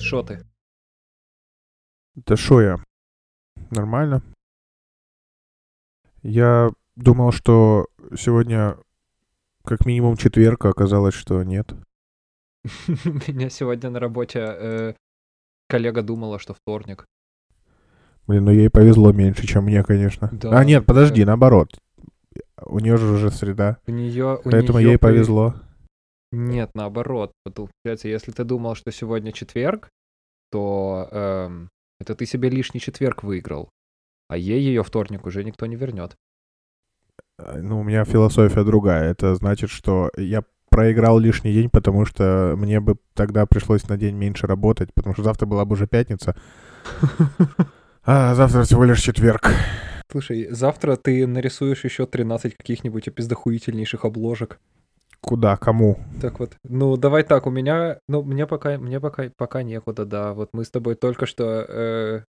Що ти? Да шо я? Нормально. Я думал, что сегодня как минимум четверг, а оказалось, что нет. У меня сегодня на работе э, коллега думала, что вторник. Блин, ну ей повезло меньше, чем мне, конечно. Да, а нет, подожди, да. наоборот. У нее же уже среда, У нее, у поэтому неё ей пове- повезло. Нет, наоборот. Получается, если ты думал, что сегодня четверг, то эм, это ты себе лишний четверг выиграл. А ей ее вторник уже никто не вернет. А, Ну, у меня философия другая. Это значит, что я проиграл лишний день, потому что мне бы тогда пришлось на день меньше работать, потому что завтра была бы уже пятница, а завтра всего лишь четверг. Слушай, завтра ты нарисуешь еще 13 каких-нибудь опиздохуительнейших обложек. Куда? Кому? Так вот, ну давай так, у меня, ну мне пока, мне пока, пока некуда, да. Вот мы с тобой только что э,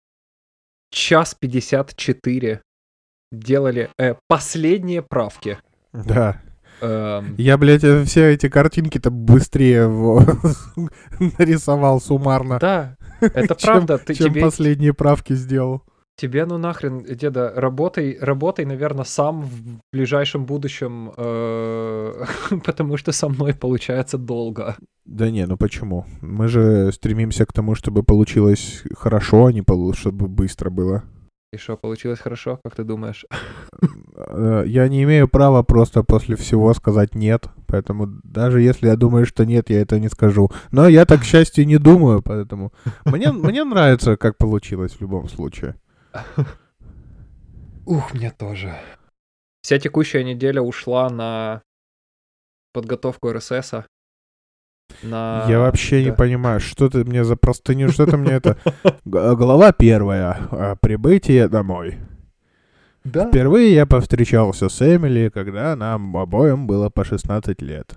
час 54 делали э, последние правки. Да. Эм, Я, блядь, все эти картинки-то быстрее нарисовал суммарно, да, это правда. Ты, чем тебе, последние правки сделал. тебе, ну нахрен, деда, работай, работай, наверное, сам в ближайшем будущем, э, потому что со мной получается долго. Да не, ну почему? Мы же стремимся к тому, чтобы получилось хорошо, а не чтобы быстро было. И что, получилось хорошо, как ты думаешь? Э, Я не имею права просто после всего сказать нет, поэтому даже если я думаю, что нет, я это не скажу. Но я так, к счастью, не думаю, поэтому мне, мне нравится, как получилось в любом случае. Ух, мне тоже. Вся текущая неделя ушла на подготовку РСС. На... Я вообще не да. понимаю, что ты мне за простыню, что ты мне это... Г- Глава первая. а, Прибытие домой. Да. Впервые я повстречался с Эмили, когда нам обоим было по 16 лет.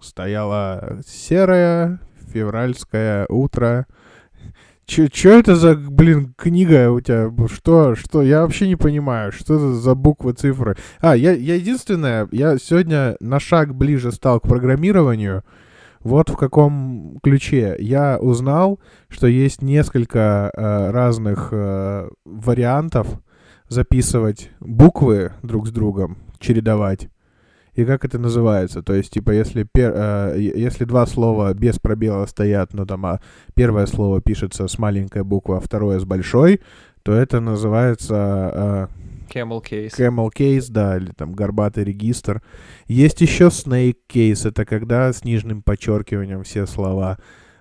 Стояло серое февральское утро. Чё, чё это за, блин, книга у тебя? Что, что? Я вообще не понимаю, что это за буквы, цифры. А, я, я единственное, я сегодня на шаг ближе стал к программированию. Вот в каком ключе. Я узнал, что есть несколько э, разных э, вариантов записывать буквы друг с другом, чередовать. И как это называется? То есть, типа, если, пер- э, если два слова без пробела стоят, ну, там, а первое слово пишется с маленькой буквы, а второе с большой, то это называется Camel э, case. camel case, да, или там горбатый регистр. Есть еще snake case, это когда с нижним подчеркиванием все слова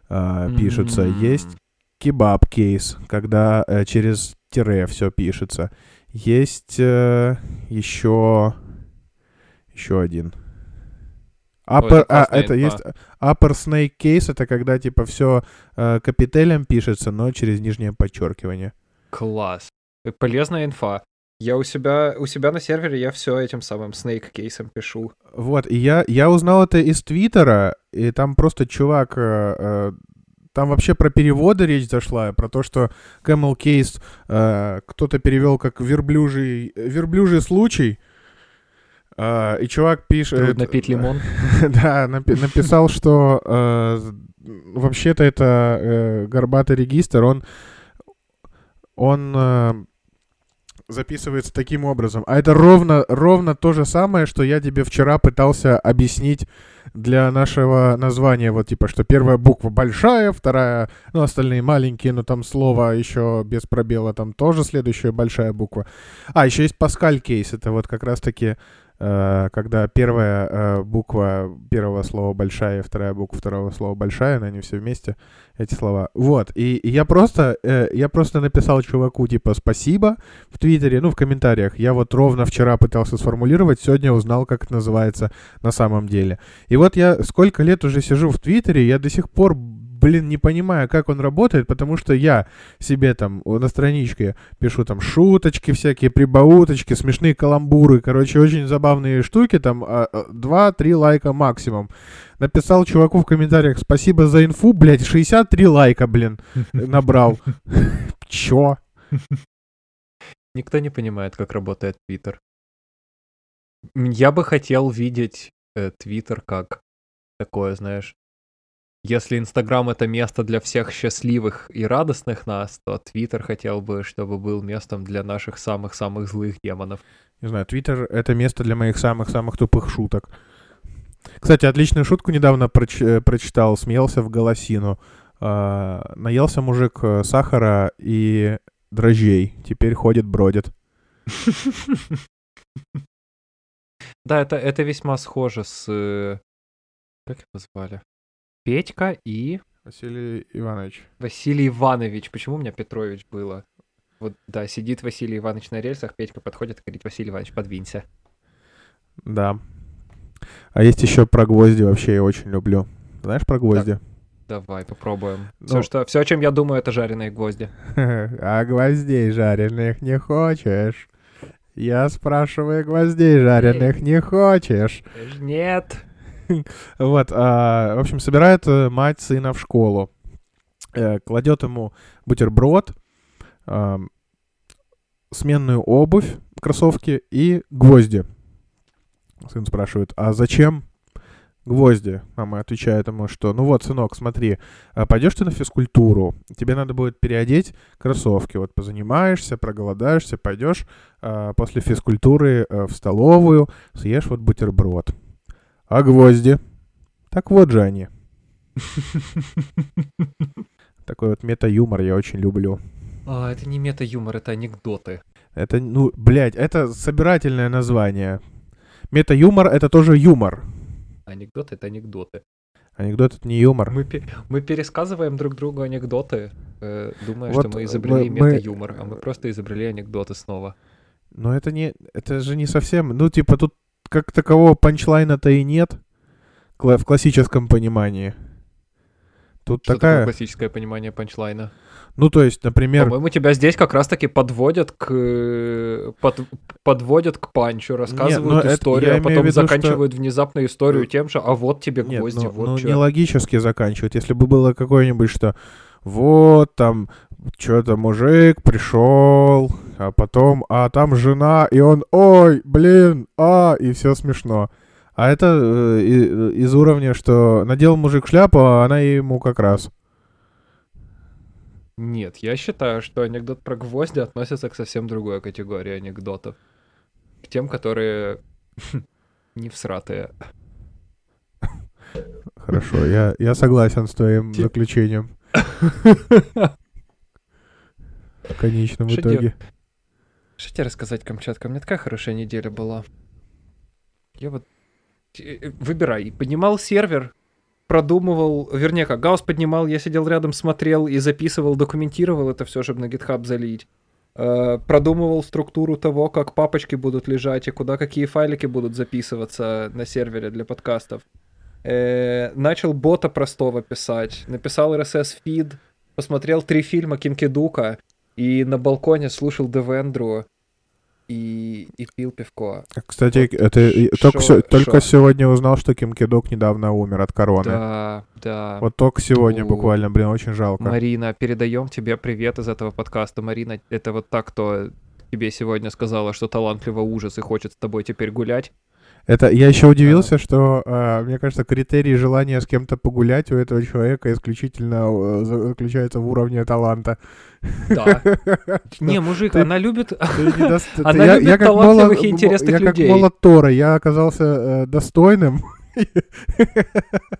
э, пишутся. М. Есть кебаб кейс, когда э, через тире все пишется. Есть э, еще еще один. Upper, это а, это инфа. есть upper snake case, это когда типа все капителем пишется, но через нижнее подчеркивание. Класс. Э, Полезная инфа. Я у себя, у себя на сервере я все этим самым Snake кейсом пишу. Вот, и я, я узнал это из Твиттера, и там просто чувак, э, э, там вообще про переводы речь зашла, про то, что Camel Case э, кто-то перевел как верблюжий, верблюжий случай, Э, и чувак пишет... Трудно пить лимон. Да, напи- написал, что э, вообще-то это э, горбатый регистр, он, он записывается таким образом. А это ровно, ровно то же самое, что я тебе вчера пытался объяснить для нашего названия. Вот типа, что первая буква большая, вторая, ну, остальные маленькие, но там слово еще без пробела, там тоже следующая большая буква. А, еще есть Паскаль кейс, это вот как раз-таки когда первая э, буква первого слова большая, вторая буква второго слова большая, но они все вместе, эти слова. Вот, и, и я просто, э, я просто написал чуваку, типа, спасибо в Твиттере, ну, в комментариях. Я вот ровно вчера пытался сформулировать, сегодня узнал, как это называется на самом деле. И вот я сколько лет уже сижу в Твиттере, я до сих пор, блин, не понимаю, как он работает, потому что я себе там на страничке пишу там шуточки всякие, прибауточки, смешные каламбуры, короче, очень забавные штуки, там а, а, 2-3 лайка максимум. Написал чуваку в комментариях, спасибо за инфу, блядь, 63 лайка, блин, набрал. Чё? Никто не понимает, как работает Твиттер. Я бы хотел видеть э, Твиттер как такое, знаешь, если Инстаграм это место для всех счастливых и радостных нас, то Твиттер хотел бы, чтобы был местом для наших самых-самых злых демонов. Не знаю, Твиттер — это место для моих самых-самых тупых шуток. Кстати, отличную шутку недавно проч- э, прочитал, смеялся в голосину. А, наелся мужик э, сахара и дрожжей, теперь ходит, бродит. Да, это, это весьма схоже с... э, Как его звали? Петька и Василий Иванович. Василий Иванович. Почему у меня Петрович было? Вот, да, сидит Василий Иванович на рельсах, Петька подходит и говорит, Василий Иванович, подвинься. Да. А есть еще про гвозди вообще я очень люблю. Знаешь про гвозди? Давай, попробуем. Ну. Все, что, все, о чем я думаю, это жареные гвозди. А гвоздей жареных не хочешь? Я спрашиваю, гвоздей жареных не хочешь? Нет. Вот, а, в общем, собирает э, мать сына в школу, э, кладет ему бутерброд, сменную обувь, кроссовки и гвозди. Сын спрашивает, а зачем гвозди? Мама отвечает ему, что ну вот, сынок, смотри, а пойдешь ты на физкультуру, тебе надо будет переодеть кроссовки, вот позанимаешься, проголодаешься, пойдешь а, после физкультуры э, в столовую, съешь вот бутерброд. А гвозди? Так вот же они. Такой вот мета-юмор я очень люблю. А, это не мета-юмор, это анекдоты. Это, ну, блядь, это собирательное название. Мета-юмор — это тоже юмор. Анекдоты — это анекдоты. Анекдот — это не юмор. Мы, мы пересказываем друг другу анекдоты, э, думая, Вот, что мы изобрели мы- мы- мета-юмор, а мы просто изобрели анекдоты снова. Но это не... Это же не совсем... Ну, типа, тут как такового панчлайна-то и нет. В классическом понимании. Тут Что такое такая... классическое понимание панчлайна? Ну, то есть, например... По-моему, тебя здесь как раз-таки подводят к э, под- подводят к панчу, рассказывают это- историю, а потом виду, что- заканчивают внезапно историю тем же, а вот тебе Нет, гвозди, ну, вот ну, чё». не логически заканчивать. Если бы было какое-нибудь, что вот там что-то мужик пришел, а потом, а там жена, и он, ой, блин, а, и все смешно. А это э, из уровня, что надел мужик шляпу, а она ему как раз. Нет, я считаю, что анекдот про гвозди относится к совсем другой категории анекдотов. К тем, которые не всратые. Хорошо, я, я согласен с твоим заключением в конечном Что итоге. Что тебе рассказать, Камчатка? У меня такая хорошая неделя была. Я вот... э, Выбирай. Поднимал сервер, продумывал... Вернее, как, гаусс поднимал, я сидел рядом, смотрел и записывал, документировал это все, чтобы на GitHub залить. Э, Продумывал структуру того, как папочки будут лежать и куда какие файлики будут записываться на сервере для подкастов. Э, Начал бота простого писать. Написал RSS-фид, посмотрел три фильма Кинкидука и на балконе слушал Девендру и, и пил пивко. Кстати, Вот это и- только, шо- только шо? сегодня узнал, что Ким Кидок недавно умер от короны. Да, да. Вот только сегодня Ну, буквально, блин, очень жалко. Марина, передаем тебе привет из этого подкаста. Марина, это вот так, кто тебе сегодня сказала, что талантливо ужас и хочет с тобой теперь гулять. Это я еще удивился, что, а, мне кажется, критерий желания с кем-то погулять у этого человека исключительно э, за- заключается в уровне таланта. Да. Не, мужик, ты- она любит... Она любит талантливых и интересных Я как людей. молот Тора, я оказался э, достойным.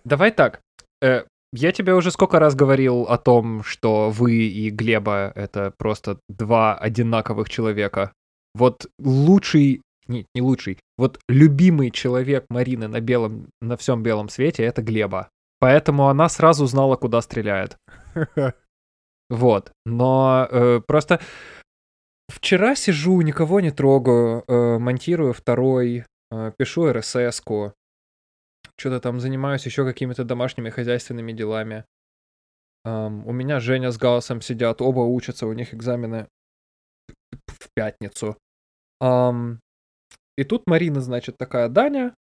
Давай так. э, Я тебе уже сколько раз говорил о том, что вы и Глеба — это просто два одинаковых человека. Вот лучший, не, не лучший, вот любимый человек Марины на белом, на всем белом свете — это Глеба. Поэтому она сразу знала, куда стреляет. Вот. Но э, просто вчера сижу, никого не трогаю, э, монтирую второй, э, пишу RSS-ку, что-то там занимаюсь еще какими-то домашними хозяйственными делами. Ам, у меня Женя с Гаусом сидят, оба учатся, у них экзамены в пятницу. Ам, и тут Марина, значит, такая, Даня,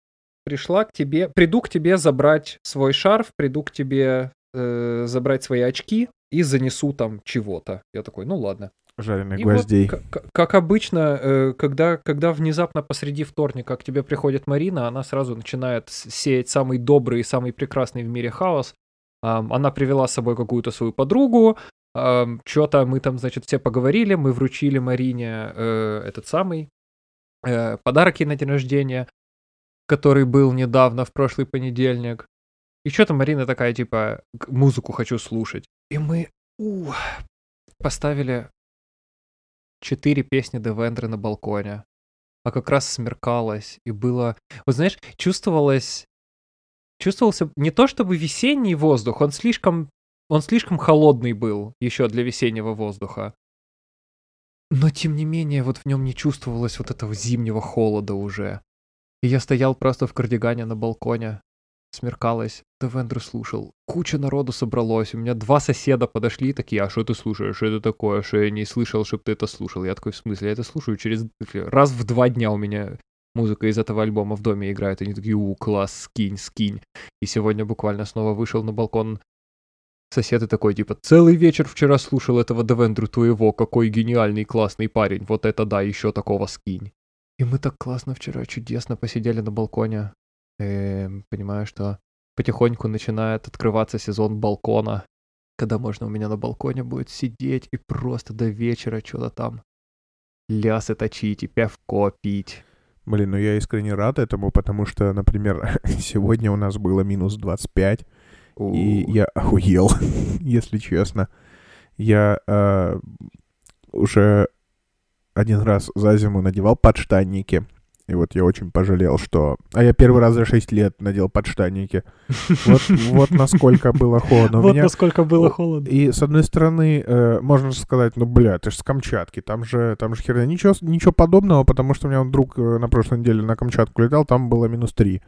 пришла к тебе, приду к тебе забрать свой шарф, приду к тебе э, забрать свои очки и занесу там чего-то. Я такой, ну ладно. жареных И гвоздей. вот, к- как обычно, э, когда, когда внезапно посреди вторника к тебе приходит Марина, она сразу начинает сеять самый добрый и самый прекрасный в мире хаос. Она привела с собой какую-то свою подругу, что-то мы там, значит, все поговорили, мы вручили Марине э, этот самый э, подарок ей на день рождения, который был недавно, в прошлый понедельник. И что-то Марина такая, типа, «Г- музыку хочу слушать. И мы у, поставили четыре песни Девендры на балконе. А как раз смеркалось, и было... Вот знаешь, чувствовалось... Чувствовался не то чтобы весенний воздух, он слишком... Он слишком холодный был еще для весеннего воздуха. Но тем не менее, вот в нем не чувствовалось вот этого зимнего холода уже. И я стоял просто в кардигане на балконе. Смеркалось, Девендру слушал. Куча народу собралось. У меня два соседа подошли такие, а что ты слушаешь? Что это такое? Что я не слышал, чтобы ты это слушал? Я такой, в смысле? Я это слушаю через... Раз в два дня у меня музыка из этого альбома в доме играет. Они такие, у, класс, скинь, скинь. И сегодня буквально снова вышел на балкон Сосед и такой, типа, целый вечер вчера слушал этого Девендру твоего, какой гениальный, классный парень, вот это да, еще такого скинь. И мы так классно вчера, чудесно посидели на балконе. Эм, понимаю, что потихоньку начинает открываться сезон балкона, когда можно у меня на балконе будет сидеть и просто до вечера что-то там лясы точить и пивко пить. Блин, ну я искренне рад этому, потому что, например, сегодня у нас было минус 25, и я охуел, если честно. Я э, уже один раз за зиму надевал подштанники, и вот я очень пожалел, что... А я первый раз за 6 лет надел подштанники. Вот, вот насколько было холодно. У Вот меня- насколько было холодно. И с одной стороны, э, можно сказать, ну, бля, ты же с Камчатки, там же, там же херня. Ничего, ничего подобного, потому что у меня вот друг э, на прошлой неделе на Камчатку летал, там было минус 3.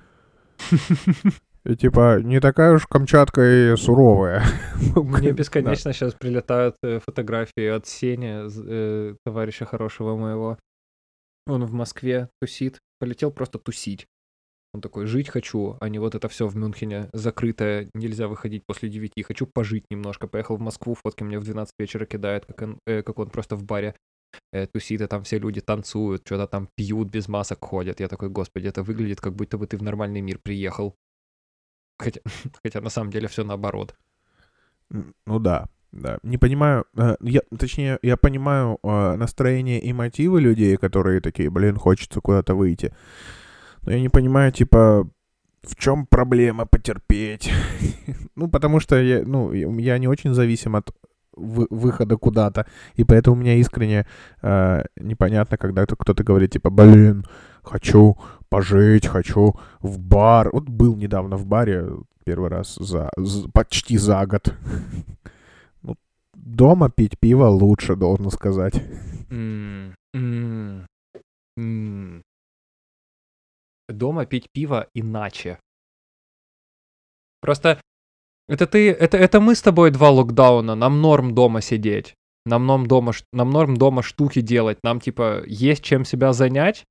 И типа, не такая уж Камчатка и суровая. Мне бесконечно сейчас прилетают э, фотографии от Сени, э, товарища хорошего моего. Он в Москве тусит, полетел просто тусить. Он такой, жить хочу, а не вот это все в Мюнхене закрытое, нельзя выходить после 9, хочу пожить немножко. Поехал в Москву, фотки мне в 12 вечера кидает, как он, э, как он просто в баре э, тусит, и там все люди танцуют, что-то там пьют, без масок ходят. Я такой, господи, это выглядит, как будто бы ты в нормальный мир приехал. Хотя, хотя на самом деле все наоборот. Ну да, да. Не понимаю, э, я, точнее, я понимаю э, настроение и мотивы людей, которые такие, блин, хочется куда-то выйти. Но я не понимаю, типа, в чем проблема потерпеть? ну, потому что я, ну, я не очень зависим от вы- выхода куда-то, и поэтому мне искренне э, непонятно, когда кто- кто-то говорит, типа, блин, хочу пожить, хочу в бар. Вот был недавно в баре первый раз за, з- почти за год. Ну, дома пить пиво лучше, должен сказать. М, м, м. Дома пить пиво иначе. Просто это ты, это, это мы с тобой два локдауна, нам норм дома сидеть. Нам норм дома, нам норм дома штуки делать. Нам типа есть чем себя занять.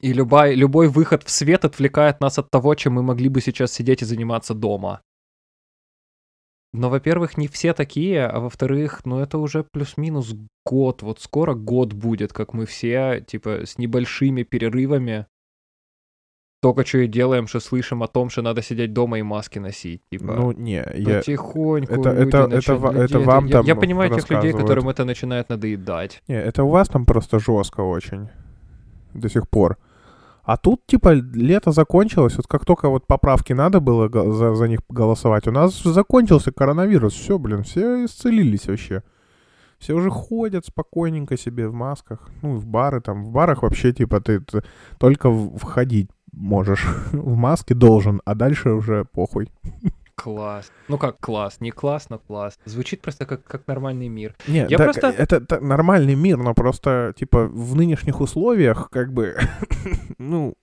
И любой, любой выход в свет отвлекает нас от того, чем мы могли бы сейчас сидеть и заниматься дома. Но, во-первых, не все такие, а во-вторых, ну это уже плюс-минус год. Вот скоро год будет, как мы все, типа, с небольшими перерывами только что и делаем, что слышим о том, что надо сидеть дома и маски носить. Типа, Ну, не, я... потихоньку это- люди это- это начинают- ва- люди это вам я, там я понимаю тех людей, которым это начинает надоедать. Не, это у вас там просто жестко очень. До сих пор. А тут, типа, лето закончилось, вот как только вот поправки надо было за, за них голосовать, у нас закончился коронавирус, все, блин, все исцелились вообще. Все уже ходят спокойненько себе в масках, ну, в бары там, в барах вообще, типа, ты, ты только входить можешь, в маске должен, а дальше уже похуй. Класс. Ну как класс? Не класс, но класс. Звучит просто как, как нормальный мир. Не, Я так просто- это, та- нормальный мир, но просто, типа, в нынешних условиях, как бы, ну,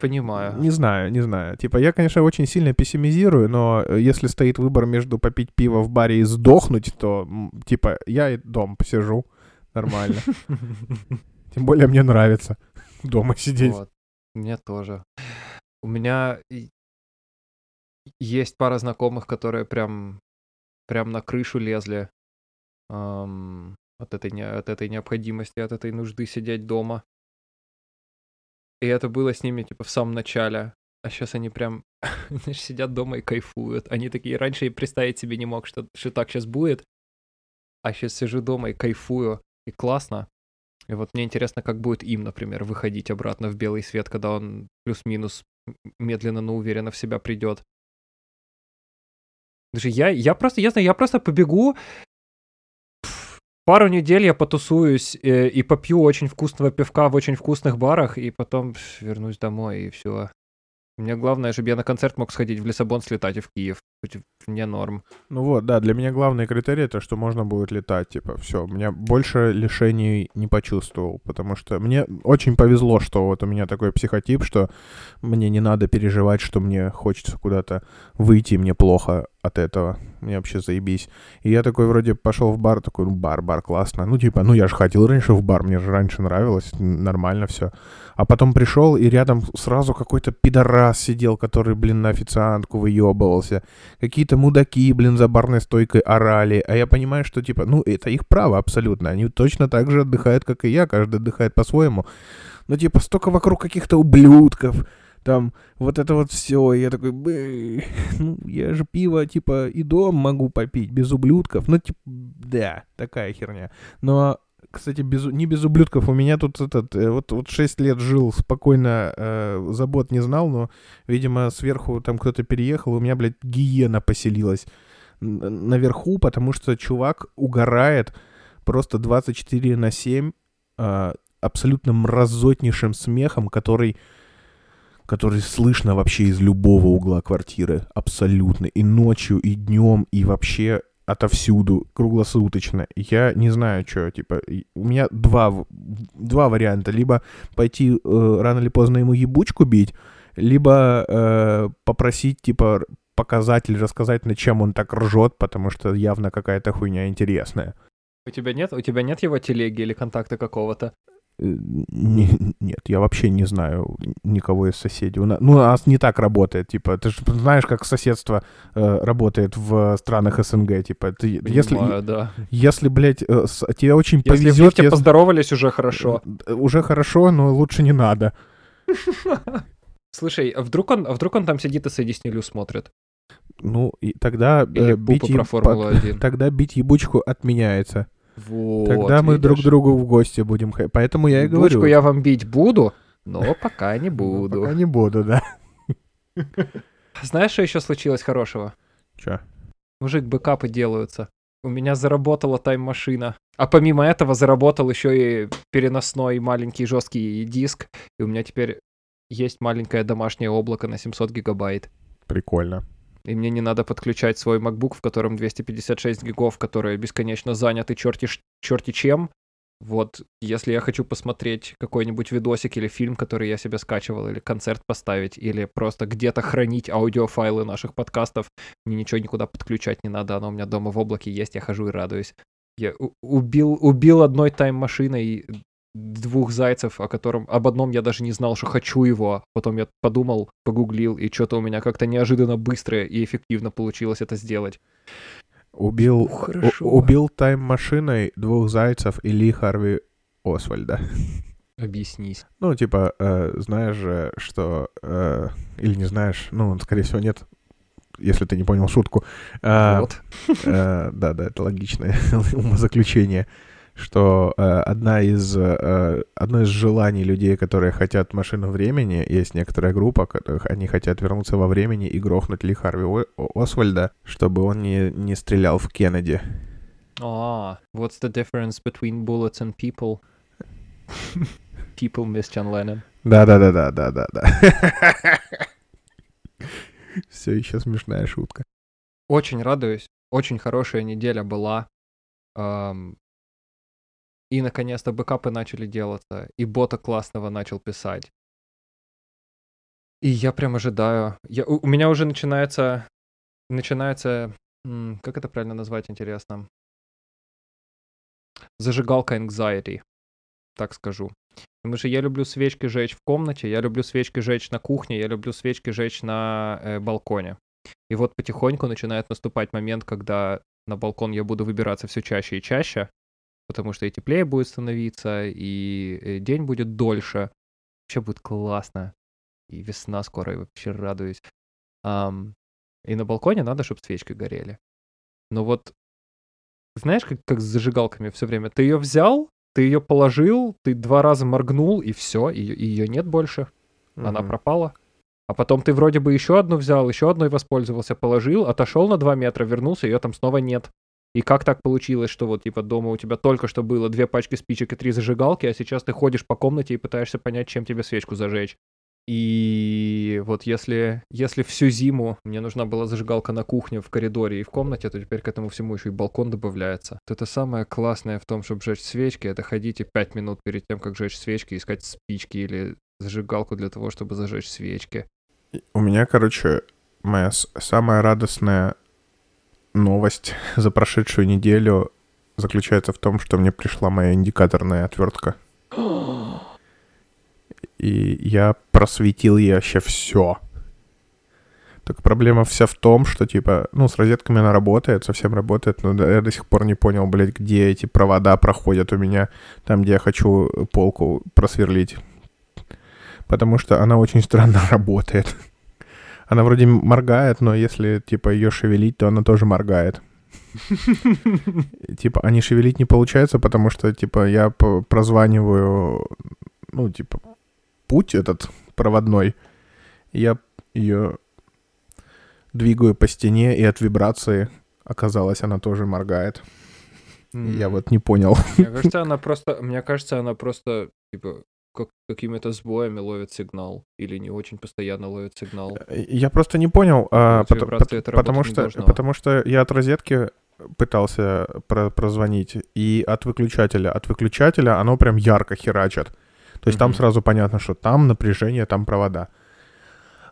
Понимаю. Не знаю, не знаю. Типа, я, конечно, очень сильно пессимизирую, но э, если стоит выбор между попить пиво в баре и сдохнуть, то, типа, я и дом посижу нормально. Тем более мне нравится дома сидеть. Вот. Мне тоже. У меня есть пара знакомых, которые прям, прям на крышу лезли. ам, от, этой, от этой необходимости, от этой нужды сидеть дома. И это было с ними, типа, в самом начале. А сейчас они прям, знаешь, сидят дома и кайфуют. Они такие, раньше и представить себе не мог, что, что так сейчас будет. А сейчас сижу дома и кайфую. И классно. И вот мне интересно, как будет им, например, выходить обратно в белый свет, когда он плюс-минус медленно, но уверенно в себя придет. Даже я, я просто, я знаю, я просто побегу, пару недель я потусуюсь э, и попью очень вкусного пивка в очень вкусных барах, и потом вернусь домой, и все. Мне главное, чтобы я на концерт мог сходить в Лиссабон, слетать и в Киев. Мне норм. Ну вот, да, для меня главный критерий это, что можно будет летать, типа, все. Меня больше лишений не почувствовал, потому что мне очень повезло, что вот у меня такой психотип, что мне не надо переживать, что мне хочется куда-то выйти, мне плохо от этого. Мне вообще заебись. И я такой вроде пошел в бар, такой, ну, бар, бар, классно. Ну, типа, ну, я же ходил раньше в бар, мне же раньше нравилось, нормально все. А потом пришел, и рядом сразу какой-то пидорас сидел, который, блин, на официантку выебывался. Какие-то мудаки, блин, за барной стойкой орали. А я понимаю, что, типа, ну, это их право абсолютно. Они точно так же отдыхают, как и я. Каждый отдыхает по-своему. Но, типа, столько вокруг каких-то ублюдков. Там вот это вот все. Я такой, «Бэ, ну, я же пиво, типа, и дом могу попить без ублюдков. Ну, типа, да, такая херня. Но кстати, без, не без ублюдков. У меня тут этот, э, вот, вот 6 лет жил спокойно, э, забот не знал, но, видимо, сверху там кто-то переехал, у меня, блядь, гиена поселилась наверху, потому что чувак угорает просто 24 на 7 э, абсолютно мразотнейшим смехом, который который слышно вообще из любого угла квартиры, абсолютно, и ночью, и днем, и вообще отовсюду, круглосуточно. Я не знаю, что, типа, у меня два, два варианта. Либо пойти э, рано или поздно ему ебучку бить, либо э, попросить, типа, показать или рассказать, над чем он так ржет, потому что явно какая-то хуйня интересная. У тебя нет, у тебя нет его телеги или контакта какого-то? Э, не- нет, я вообще не знаю никого из соседей. У на- ну, у нас не так работает, типа, ты же знаешь, как соседство э, работает в странах СНГ, типа, ты, если, Понимаю, да. если, блядь, э, с- тебе очень Если повезет, лифте если- поздоровались, уже хорошо. э, уже хорошо, но лучше не надо. Слушай, а вдруг он, а вдруг он там сидит и Сэдди Снилю смотрит? Ну, и тогда Или э, бить, про еб- Формулу-1. тогда бить ебучку отменяется. Вот, тогда мы друг видишь? другу в гости будем. ходить. Поэтому я и Бучку говорю. я вам бить буду, но пока не буду. Пока не буду, да. Знаешь, что еще случилось хорошего? Чё? Мужик, бэкапы делаются. У меня заработала тайм-машина. А помимо этого заработал еще и переносной маленький жесткий диск. И у меня теперь есть маленькое домашнее облако на 700 гигабайт. Прикольно. И мне не надо подключать свой MacBook, в котором 256 гигов, которые бесконечно заняты черти, черти чем. Вот, если я хочу посмотреть какой-нибудь видосик или фильм, который я себе скачивал, или концерт поставить, или просто где-то хранить аудиофайлы наших подкастов, мне ничего никуда подключать не надо, оно у меня дома в облаке есть, я хожу и радуюсь. Я убил, убил одной тайм-машиной двух зайцев, о котором об одном я даже не знал, что хочу его. Потом я подумал, погуглил, и что-то у меня как-то неожиданно быстро и эффективно получилось это сделать. Убил, хорошо. у- убил тайм-машиной двух зайцев и Ли Харви Освальда. Объяснись. Ну, типа, э, знаешь же, что... э, или не знаешь, ну, скорее всего, нет, если ты не понял шутку. А, вот. э, Да, да, это логичное умозаключение, что э, одна из, э, одно из желаний людей, которые хотят машину времени, есть некоторая группа, которых они хотят вернуться во времени и грохнуть Ли Харви О- Освальда, чтобы он не, не стрелял в Кеннеди. А, what's the difference between bullets and people? people miss John Lennon. Да-да-да-да-да-да. Все еще смешная шутка. Очень радуюсь. Очень хорошая неделя была. Ам, И, наконец-то, бэкапы начали делаться. И бота классного начал писать. И я прям ожидаю. Я, у, у меня уже начинается... Начинается... Как это правильно назвать, интересно? Зажигалка anxiety, так скажу. Потому что я люблю свечки жечь в комнате, я люблю свечки жечь на кухне, я люблю свечки жечь на э, балконе. И вот потихоньку начинает наступать момент, когда на балкон я буду выбираться все чаще и чаще, потому что и теплее будет становиться, и э, день будет дольше. Вообще будет классно. И весна скоро, и вообще радуюсь. Ам, и на балконе надо, чтобы свечки горели. Но вот, знаешь, как, как с зажигалками все время? Ты ее взял, ты ее положил, ты два раза моргнул, и все, ее, ее нет больше. Она Мгм. пропала. А потом ты вроде бы еще одну взял, еще одной воспользовался, положил, отошел на 2 метра, вернулся, ее там снова нет. И как так получилось, что вот типа дома у тебя только что было две пачки спичек и три зажигалки, а сейчас ты ходишь по комнате и пытаешься понять, чем тебе свечку зажечь. И вот если, если всю зиму мне нужна была зажигалка на кухне, в коридоре и в комнате, то теперь к этому всему еще и балкон добавляется. Вот это самое классное в том, чтобы жечь свечки, это ходите 5 минут перед тем, как жечь свечки, искать спички или зажигалку для того, чтобы зажечь свечки. У меня, короче, моя самая радостная новость за прошедшую неделю заключается в том, что мне пришла моя индикаторная отвертка. И я просветил ей вообще все. Так проблема вся в том, что, типа, ну, с розетками она работает, совсем работает, но я до сих пор не понял, блядь, где эти провода проходят у меня, там, где я хочу полку просверлить. Потому что она очень странно работает. Она вроде моргает, но если, типа, ее шевелить, то она тоже моргает. Типа, а не шевелить не получается, потому что, типа, я прозваниваю, ну, типа, путь этот проводной. Я ее двигаю по стене, и от вибрации оказалось, она тоже моргает. Я вот не понял. Мне кажется, она просто, мне кажется, она просто, типа, как, какими-то сбоями ловит сигнал. Или не очень постоянно ловит сигнал. Я просто не понял, а, пот- потому что, потому что я от розетки пытался про- прозвонить, и от выключателя. От выключателя оно прям ярко херачит. То есть там Мгм. сразу понятно, что там напряжение, там провода.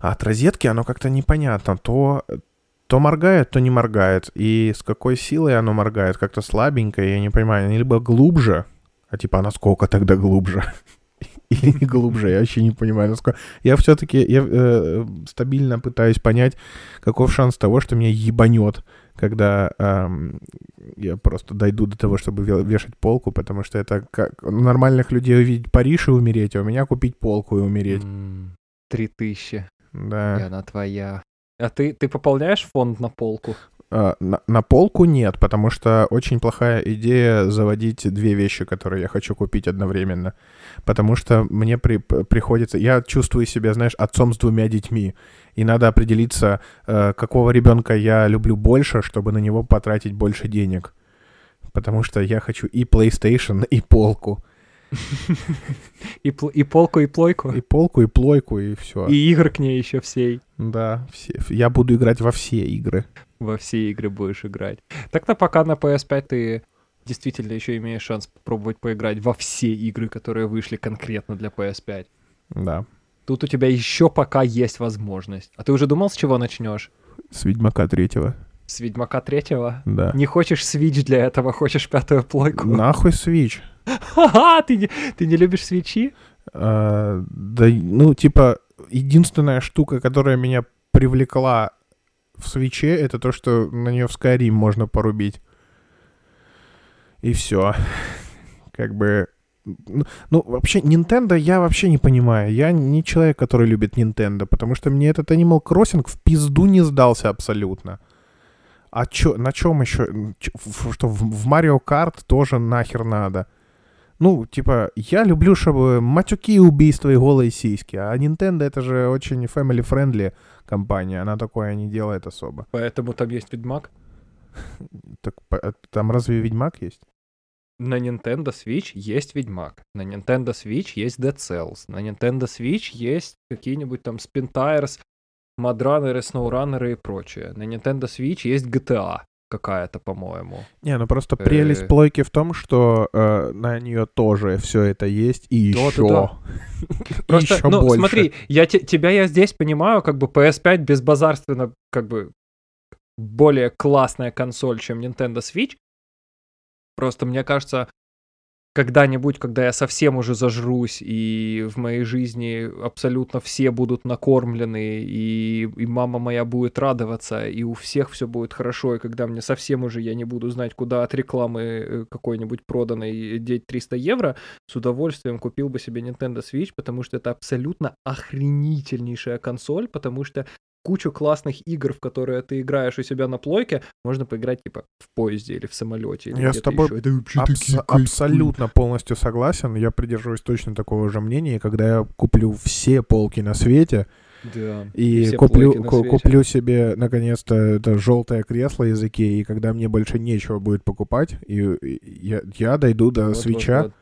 А от розетки оно как-то непонятно. То, то моргает, то не моргает. И с какой силой оно моргает? Как-то слабенько, я не понимаю. Они либо глубже, а типа, а насколько тогда глубже? Или не глубже, я вообще не понимаю, насколько... Я все-таки я, э, стабильно пытаюсь понять, каков шанс того, что меня ебанет, когда эм, я просто дойду до того, чтобы ве- вешать полку, потому что это как нормальных людей увидеть Париж и умереть, а у меня купить полку и умереть. Три тысячи, и Да. она твоя. А ты, ты пополняешь фонд на полку? А, на, на полку нет, потому что очень плохая идея заводить две вещи, которые я хочу купить одновременно. Потому что мне при- приходится... Я чувствую себя, знаешь, отцом с двумя детьми. И надо определиться, э, какого ребенка я люблю больше, чтобы на него потратить больше денег. Потому что я хочу и PlayStation, и полку. И полку, и плойку? И полку, и плойку, и все. И игр к ней еще всей. Да, все. Я буду играть во все игры. Во все игры будешь играть. Так-то пока на PS5 ты действительно еще имеешь шанс попробовать поиграть во все игры, которые вышли конкретно для PS5. Да. Тут у тебя еще пока есть возможность. А ты уже думал, с чего начнешь? С Ведьмака третьего. С Ведьмака третьего? Да. Не хочешь Switch для этого, хочешь пятую плойку? Нахуй Switch. Ха-ха, ты не, ты не любишь свечи? А, да, ну, типа, единственная штука, которая меня привлекла в свече, это то, что на нее в Skyrim можно порубить. И все. Как бы... Ну, ну, вообще, Nintendo я вообще не понимаю. Я не человек, который любит Nintendo, потому что мне этот Animal Crossing в пизду не сдался абсолютно. А чё, на чем еще? Что, в Mario Kart тоже нахер надо? Ну, типа, я люблю, чтобы матюки, убийства и голые сиськи. А Nintendo это же очень family-friendly компания. Она такое не делает особо. Поэтому там есть Ведьмак. Так, а там разве Ведьмак есть? На Nintendo Switch есть Ведьмак. На Nintendo Switch есть Dead Cells. На Nintendo Switch есть какие-нибудь там Spintires, Мадранеры, Сноураннеры и прочее. На Nintendo Switch есть GTA какая-то, по-моему. Не, ну просто Э. прелесть плойки в том, что э, на нее тоже все это есть и Да, еще. да, Просто, еще ну, больше. смотри, я те- тебя я здесь понимаю, как бы PS5 безбазарственно, как бы более классная консоль, чем Nintendo Switch. Просто мне кажется, когда-нибудь, когда я совсем уже зажрусь, и в моей жизни абсолютно все будут накормлены, и, и мама моя будет радоваться, и у всех все будет хорошо, и когда мне совсем уже я не буду знать, куда от рекламы э, какой-нибудь проданной деть 300 евро, с удовольствием купил бы себе Nintendo Switch, потому что это абсолютно охренительнейшая консоль, потому что кучу классных игр, в которые ты играешь у себя на плойке, можно поиграть типа в поезде или в самолете. Или я с тобой абс- абсолютно полностью согласен. Я придерживаюсь точно такого же мнения. И когда я куплю все полки на свете, да. И куплю, куплю себе наконец-то это желтое кресло из Икеи, и когда мне больше нечего будет покупать, и я, я дойду до вот, свеча. Вот, вот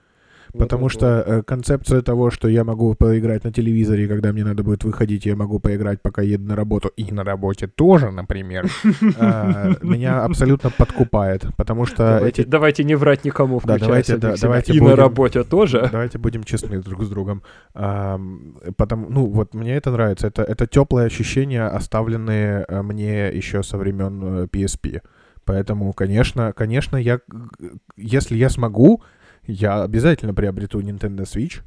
Потому что э, концепция того, что я могу поиграть на телевизоре, когда мне надо будет выходить, я могу поиграть, пока еду на работу, и на работе тоже, например, э, меня абсолютно подкупает. Потому что эти... давайте не врать никому, да, давайте, да, давайте и на работе тоже. Давайте будем честны друг с другом. А, потому, ну, вот мне это нравится. Это, это теплые ощущения, оставленные э, мне еще со времен PSP. Поэтому, конечно, конечно, я, если я смогу, я обязательно приобрету Nintendo Switch.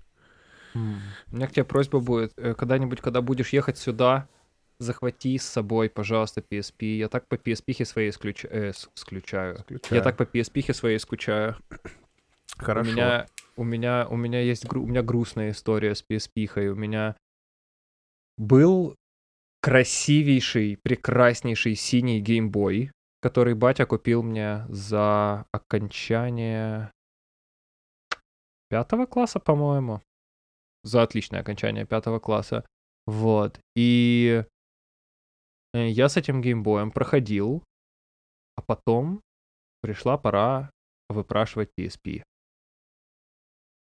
У меня к тебе просьба будет, э, когда-нибудь, когда будешь ехать сюда, захвати с собой, пожалуйста, PSP. Я так по PSP своей скключ... э, скучаю. скучаю. Я так по PSP своей скучаю. Хорошо. У меня, у меня, у меня есть гру... у меня грустная история с PSP. У меня был красивейший, прекраснейший синий геймбой, который батя купил мне за окончание пятого класса, по-моему. За отличное окончание пятого класса. Вот. И э, я с этим геймбоем проходил, а потом пришла пора выпрашивать PSP.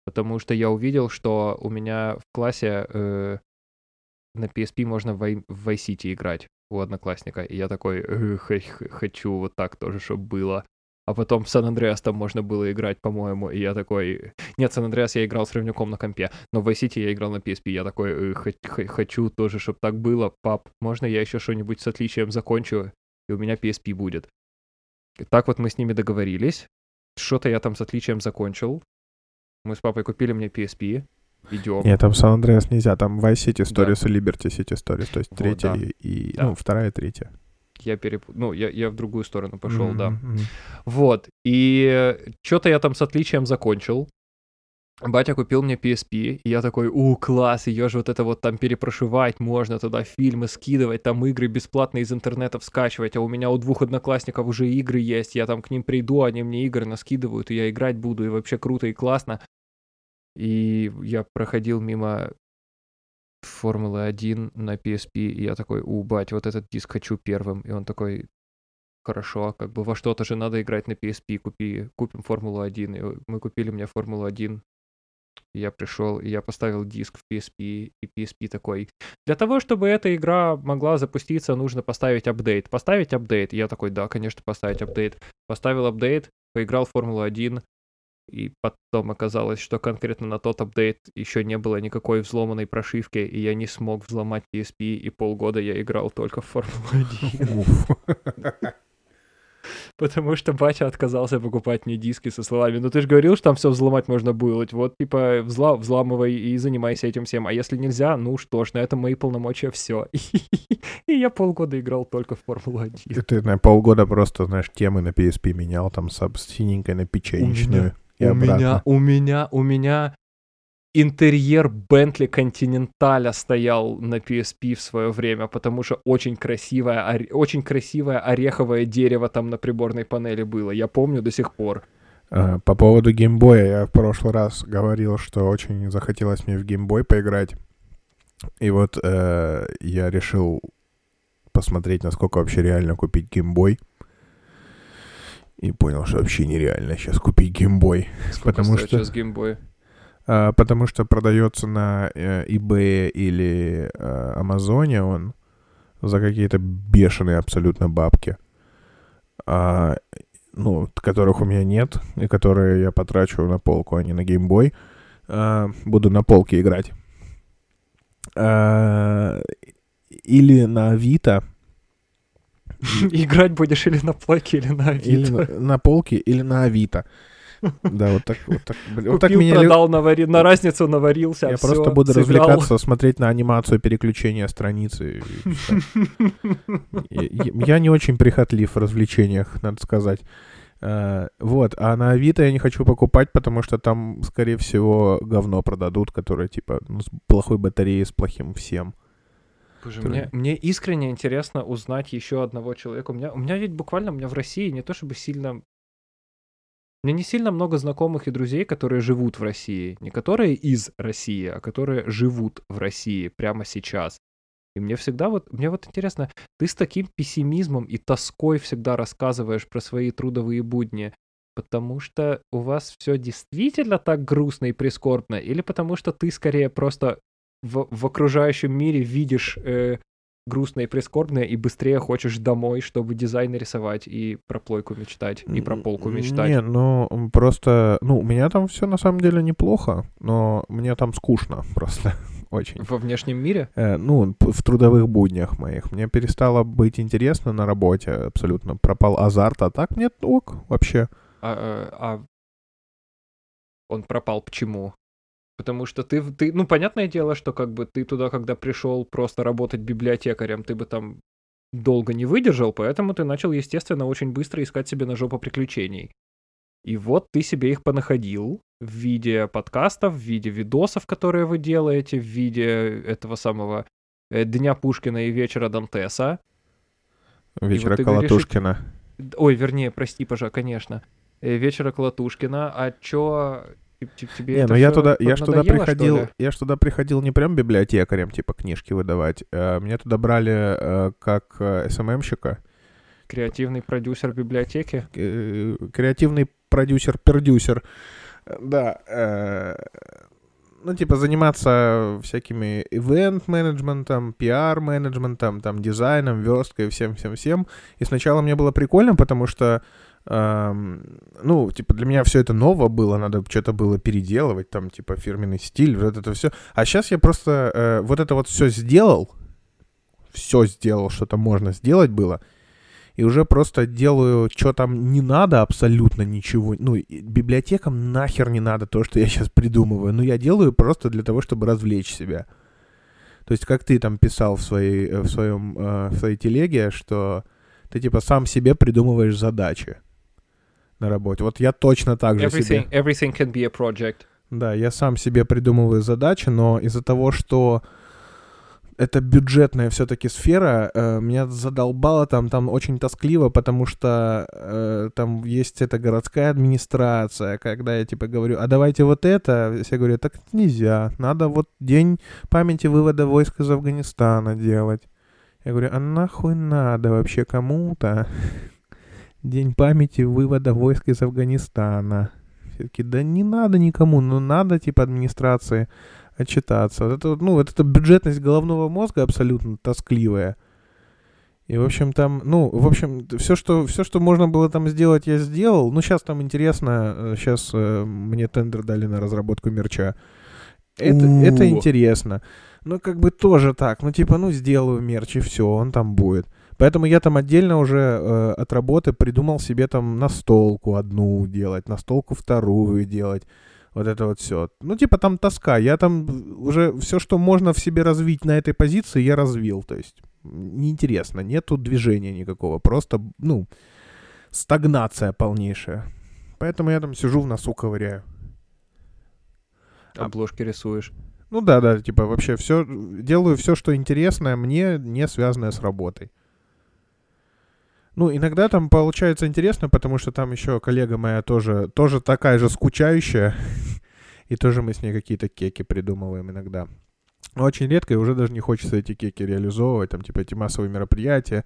Потому что я увидел, что у меня в классе э, на PSP можно в Vice City играть у одноклассника. И я такой, э, хочу вот так тоже, чтобы было. А потом в Сан-Андреас там можно было играть, по-моему, и я такой... Нет, Сан-Андреас я играл с равнюком на компе, но в Vice City я играл на PSP, я такой, э, хочу тоже, чтобы так было, пап, можно я еще что-нибудь с отличием закончу, и у меня PSP будет. Так вот мы с ними договорились, что-то я там с отличием закончил, мы с папой купили мне PSP, идем. Нет, там Сан-Андреас нельзя, там Vice City Stories да. и Liberty City Stories, то есть вот, третья да. и, и да. ну, вторая и третья я переп... Ну, я, я в другую сторону пошел, mm-hmm. да. Вот. И что-то я там с отличием закончил. Батя купил мне PSP, и я такой, у, класс, ее же вот это вот там перепрошивать можно, туда фильмы скидывать, там игры бесплатно из интернета скачивать, а у меня у двух одноклассников уже игры есть, я там к ним приду, они мне игры наскидывают, и я играть буду, и вообще круто и классно. И я проходил мимо Формулы 1 на PSP, и я такой, у, бать, вот этот диск хочу первым. И он такой, хорошо, как бы во что-то же надо играть на PSP, купи, купим Формулу 1. И мы купили мне Формулу 1, и я пришел, и я поставил диск в PSP, и PSP такой, для того, чтобы эта игра могла запуститься, нужно поставить апдейт. Поставить апдейт. Я такой, да, конечно, поставить апдейт. Поставил апдейт, поиграл в Формулу 1, и потом оказалось, что конкретно на тот апдейт еще не было никакой взломанной прошивки, и я не смог взломать PSP, и полгода я играл только в Формулу 1. Потому что батя отказался покупать мне диски со словами, ну ты же говорил, что там все взломать можно было, вот типа взла взламывай и занимайся этим всем, а если нельзя, ну что ж, на этом мои полномочия все. И я полгода играл только в Формулу 1. Ты на полгода просто, знаешь, темы на PSP менял, там с синенькой на печенечную и у обратно. меня, у меня, у меня интерьер Бентли Континенталя стоял на PSP в свое время, потому что очень красивое, очень красивое ореховое дерево там на приборной панели было. Я помню до сих пор. А, по поводу геймбоя я в прошлый раз говорил, что очень захотелось мне в геймбой поиграть. И вот э, я решил посмотреть, насколько вообще реально купить Game Boy и понял, что вообще нереально сейчас купить Game Boy. Потому что сейчас Game Boy? А, потому что продается на э, eBay или э, Амазоне он за какие-то бешеные абсолютно бабки. А, ну, которых у меня нет, и которые я потрачу на полку, а не на Game Boy. А, буду на полке играть. А, или на Авито Играть будешь или на плойке, или на Авито? Или на, на полке, или на Авито. Да, вот так, вот так, блин, вот так Купил, меня... продал, навари- на разницу наварился, Я всё, просто буду сыграл. развлекаться, смотреть на анимацию переключения страницы. Я не очень прихотлив в развлечениях, надо сказать. Э, Вот, а на Авито я не хочу покупать, потому что там, скорее всего, говно продадут, которое, типа, ну, с плохой батареей, с плохим всем. Боже, мне, мне искренне интересно узнать еще одного человека. У меня, у меня ведь буквально, у меня в России не то чтобы сильно... У меня не сильно много знакомых и друзей, которые живут в России. Не которые из России, а которые живут в России прямо сейчас. И мне всегда вот, мне вот интересно, ты с таким пессимизмом и тоской всегда рассказываешь про свои трудовые будни, потому что у вас все действительно так грустно и прискорбно, или потому что ты скорее просто в, в окружающем мире видишь э, грустное и прискорбное и быстрее хочешь домой, чтобы дизайн рисовать и про плойку мечтать, и про полку мечтать. Не, ну, просто... Ну, у меня там все на самом деле неплохо, но мне там скучно просто очень. Во внешнем мире? Э, ну, в трудовых буднях моих. Мне перестало быть интересно на работе абсолютно. Пропал азарт, а так нет, ок, вообще. А, э, а он пропал почему? Потому что ты, ты, ну, понятное дело, что как бы ты туда, когда пришел просто работать библиотекарем, ты бы там долго не выдержал, поэтому ты начал, естественно, очень быстро искать себе на жопу приключений. И вот ты себе их понаходил в виде подкастов, в виде видосов, которые вы делаете, в виде этого самого э, Дня Пушкина и Вечера Дантеса. Вечера ты говоришь, Колотушкина. Д- Ой, вернее, прости, пожалуйста, конечно. Э, Вечера Колотушкина. А чё, тебе Не, это ну я туда, я ж туда приходил, я ж туда приходил не прям библиотекарем, типа книжки выдавать. э, Меня туда брали э, как э, СММщика, Креативный продюсер библиотеки. э, креативный продюсер-пердюсер. Да, ну, типа, заниматься всякими ивент-менеджментом, пиар-менеджментом, там, дизайном, версткой, всем-всем-всем. И сначала мне было прикольно, потому что, ну, типа, для меня все это ново было, надо что-то было переделывать, там, типа, фирменный стиль, вот это все. А сейчас я просто э, вот это вот все сделал, все сделал, что там можно сделать было, и уже просто делаю, что там не надо абсолютно ничего. Ну, библиотекам нахер не надо то, что я сейчас придумываю. Но я делаю просто для того, чтобы развлечь себя. То есть, как ты там писал в своей, э, в своем, э, в своей телеге, что ты типа сам себе придумываешь задачи на работе. Вот я точно так же себе... Everything, everything can be a project. Да, я сам себе придумываю задачи, но из-за того, что это бюджетная все-таки сфера, э, меня задолбало там, там очень тоскливо, потому что э, там есть эта городская администрация, когда я типа говорю, а давайте вот это, все говорят, так нельзя, надо вот день памяти вывода войск из Афганистана делать. Я говорю, а нахуй надо вообще кому-то день памяти вывода войск из Афганистана? Все-таки, да не надо никому, но надо, типа, администрации отчитаться. Вот это, вот, ну, вот эта бюджетность головного мозга абсолютно тоскливая. И, в общем, там, ну, в общем, все, что, все, что можно было там сделать, я сделал. Ну, сейчас там интересно, сейчас мне тендер дали на разработку мерча. Это, это интересно. Ну, как бы тоже так. Ну, типа, ну, сделаю мерч, и все, он там будет. Поэтому я там отдельно уже э, от работы придумал себе там настолку одну делать, настолку вторую делать. Вот это вот все. Ну, типа там тоска. Я там уже все, что можно в себе развить на этой позиции, я развил. То есть неинтересно, нету движения никакого. Просто, ну, стагнация полнейшая. Поэтому я там сижу в носу ковыряю. А- Обложки рисуешь. Ну да, да, типа вообще все делаю все, что интересное мне, не связанное с работой. Ну, иногда там получается интересно, потому что там еще коллега моя тоже, тоже такая же скучающая. И тоже мы с ней какие-то кеки придумываем иногда. Но очень редко, и уже даже не хочется эти кеки реализовывать, там, типа, эти массовые мероприятия.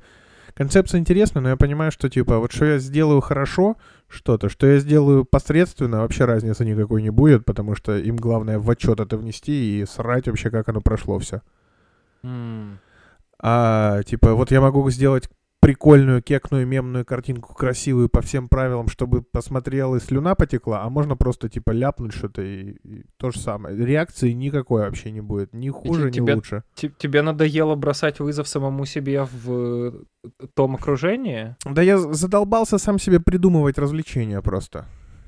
Концепция интересна, но я понимаю, что, типа, вот что я сделаю хорошо, что-то, что я сделаю посредственно, вообще разницы никакой не будет, потому что им главное в отчет это внести и срать вообще, как оно прошло все. М. А, типа, вот я могу сделать прикольную, кекную, мемную картинку, красивую по всем правилам, чтобы посмотрел и слюна потекла, а можно просто, типа, ляпнуть что-то и, и то же самое. Реакции никакой вообще не будет. Ни хуже, ни тебе- лучше. Те- Тебе надоело бросать вызов самому себе в э, том окружении? Да я задолбался сам себе придумывать развлечения просто.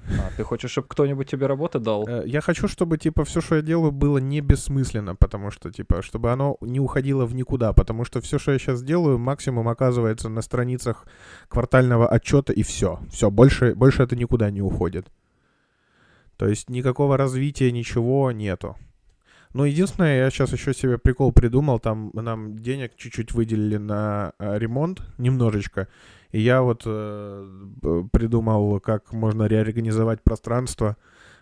А, ты хочешь, чтобы кто-нибудь тебе работу дал? Э, Я хочу, чтобы, типа, все, что я делаю, было не бессмысленно, потому что, типа, чтобы оно не уходило в никуда, потому что все, что я сейчас делаю, максимум оказывается на страницах квартального отчета и все. Все, больше, больше это никуда не уходит. То есть никакого развития, ничего нету. Но единственное, я сейчас еще себе прикол придумал, там нам денег чуть-чуть выделили на э, ремонт, немножечко, и я вот э, придумал, как можно реорганизовать пространство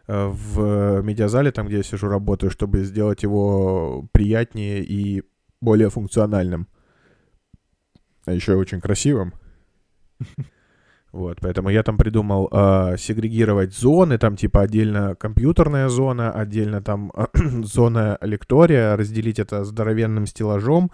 э, в медиазале, там, где я сижу, работаю, чтобы сделать его приятнее и более функциональным. А еще очень красивым. Вот, поэтому я там придумал э, сегрегировать зоны, там типа отдельно компьютерная зона, отдельно там зона лектория, разделить это здоровенным стеллажом,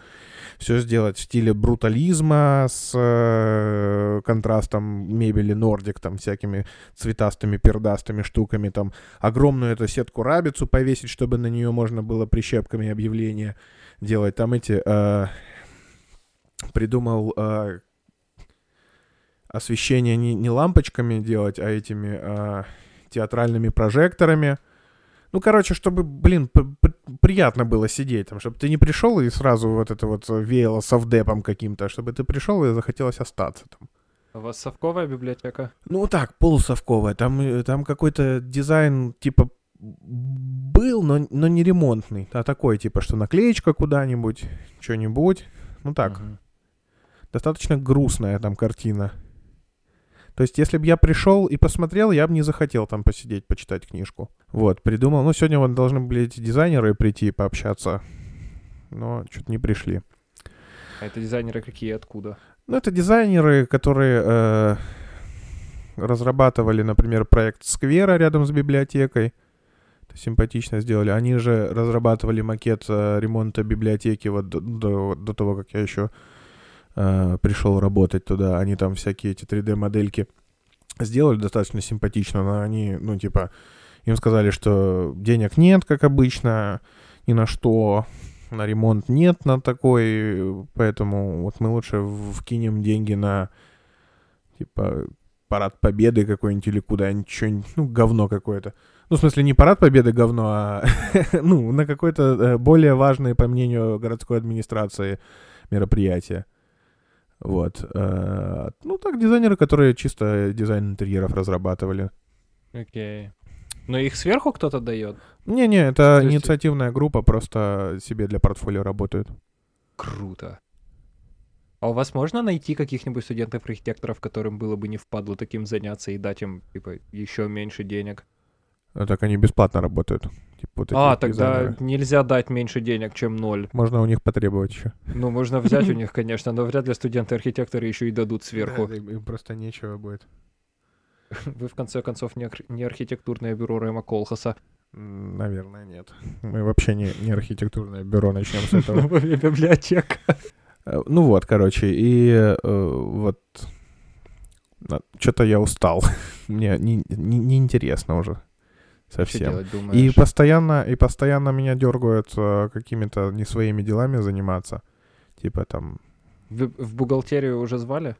все сделать в стиле брутализма с э, контрастом мебели нордик, там всякими цветастыми пердастыми штуками, там огромную эту сетку рабицу повесить, чтобы на нее можно было прищепками объявления делать, там эти... э, придумал э, освещение не, не лампочками делать, а этими а, театральными прожекторами. Ну, короче, чтобы, блин, приятно было сидеть там, чтобы ты не пришел и сразу вот это вот веяло совдепом каким-то, а чтобы ты пришел и захотелось остаться там. У вас совковая библиотека? Ну так, полусовковая. Там, э, там какой-то дизайн типа был, но, но не ремонтный, а такой типа, что наклеечка куда-нибудь, что-нибудь. Ну так, Мгм. достаточно грустная там картина. То есть, если бы я пришел и посмотрел, я бы не захотел там посидеть, почитать книжку. Вот, придумал. Ну, сегодня вот должны были эти дизайнеры прийти пообщаться, но что-то не пришли. А это дизайнеры какие, откуда? Ну, это дизайнеры, которые э, разрабатывали, например, проект сквера рядом с библиотекой. Это симпатично сделали. Они же разрабатывали макет э, ремонта библиотеки вот до, до- до того, как я еще э, пришел работать туда. Они там всякие эти 3D-модельки сделали достаточно симпатично, но они, ну, типа, им сказали, что денег нет, как обычно, ни на что, на ремонт нет на такой, поэтому вот мы лучше вкинем деньги на, типа, парад победы какой-нибудь или куда-нибудь, что-нибудь, ну, говно какое-то. Ну, в смысле, не парад победы говно, а, ну, на какое-то э, более важное, по мнению городской администрации, мероприятие. Вот. э, Ну, так, дизайнеры, которые чисто дизайн интерьеров разрабатывали. Окей. Но их сверху кто-то дает? Не-не, это То есть- инициативная группа, просто себе для портфолио работают. Круто. А у вас можно найти каких-нибудь студентов-архитекторов, которым было бы не впадло таким заняться и дать им, типа, еще меньше денег? А так они бесплатно работают. Типа вот а, тогда дизайнеры. нельзя дать меньше денег, чем ноль. Можно у них потребовать еще. Ну, можно взять у них, конечно, но вряд ли студенты-архитекторы еще и дадут сверху. им, им просто нечего будет. Вы, в конце концов, не, арх- не архитектурное бюро Рэма Колхаса. Наверное, нет. Мы вообще не, не архитектурное бюро, начнем с этого. Библиотека. Э, Ну вот, короче, и э, вот что-то я устал. Мне не- не- неинтересно уже совсем. делать, И постоянно, и постоянно меня дергают э, какими-то не своими делами заниматься. Типа там... В, в бухгалтерию уже звали?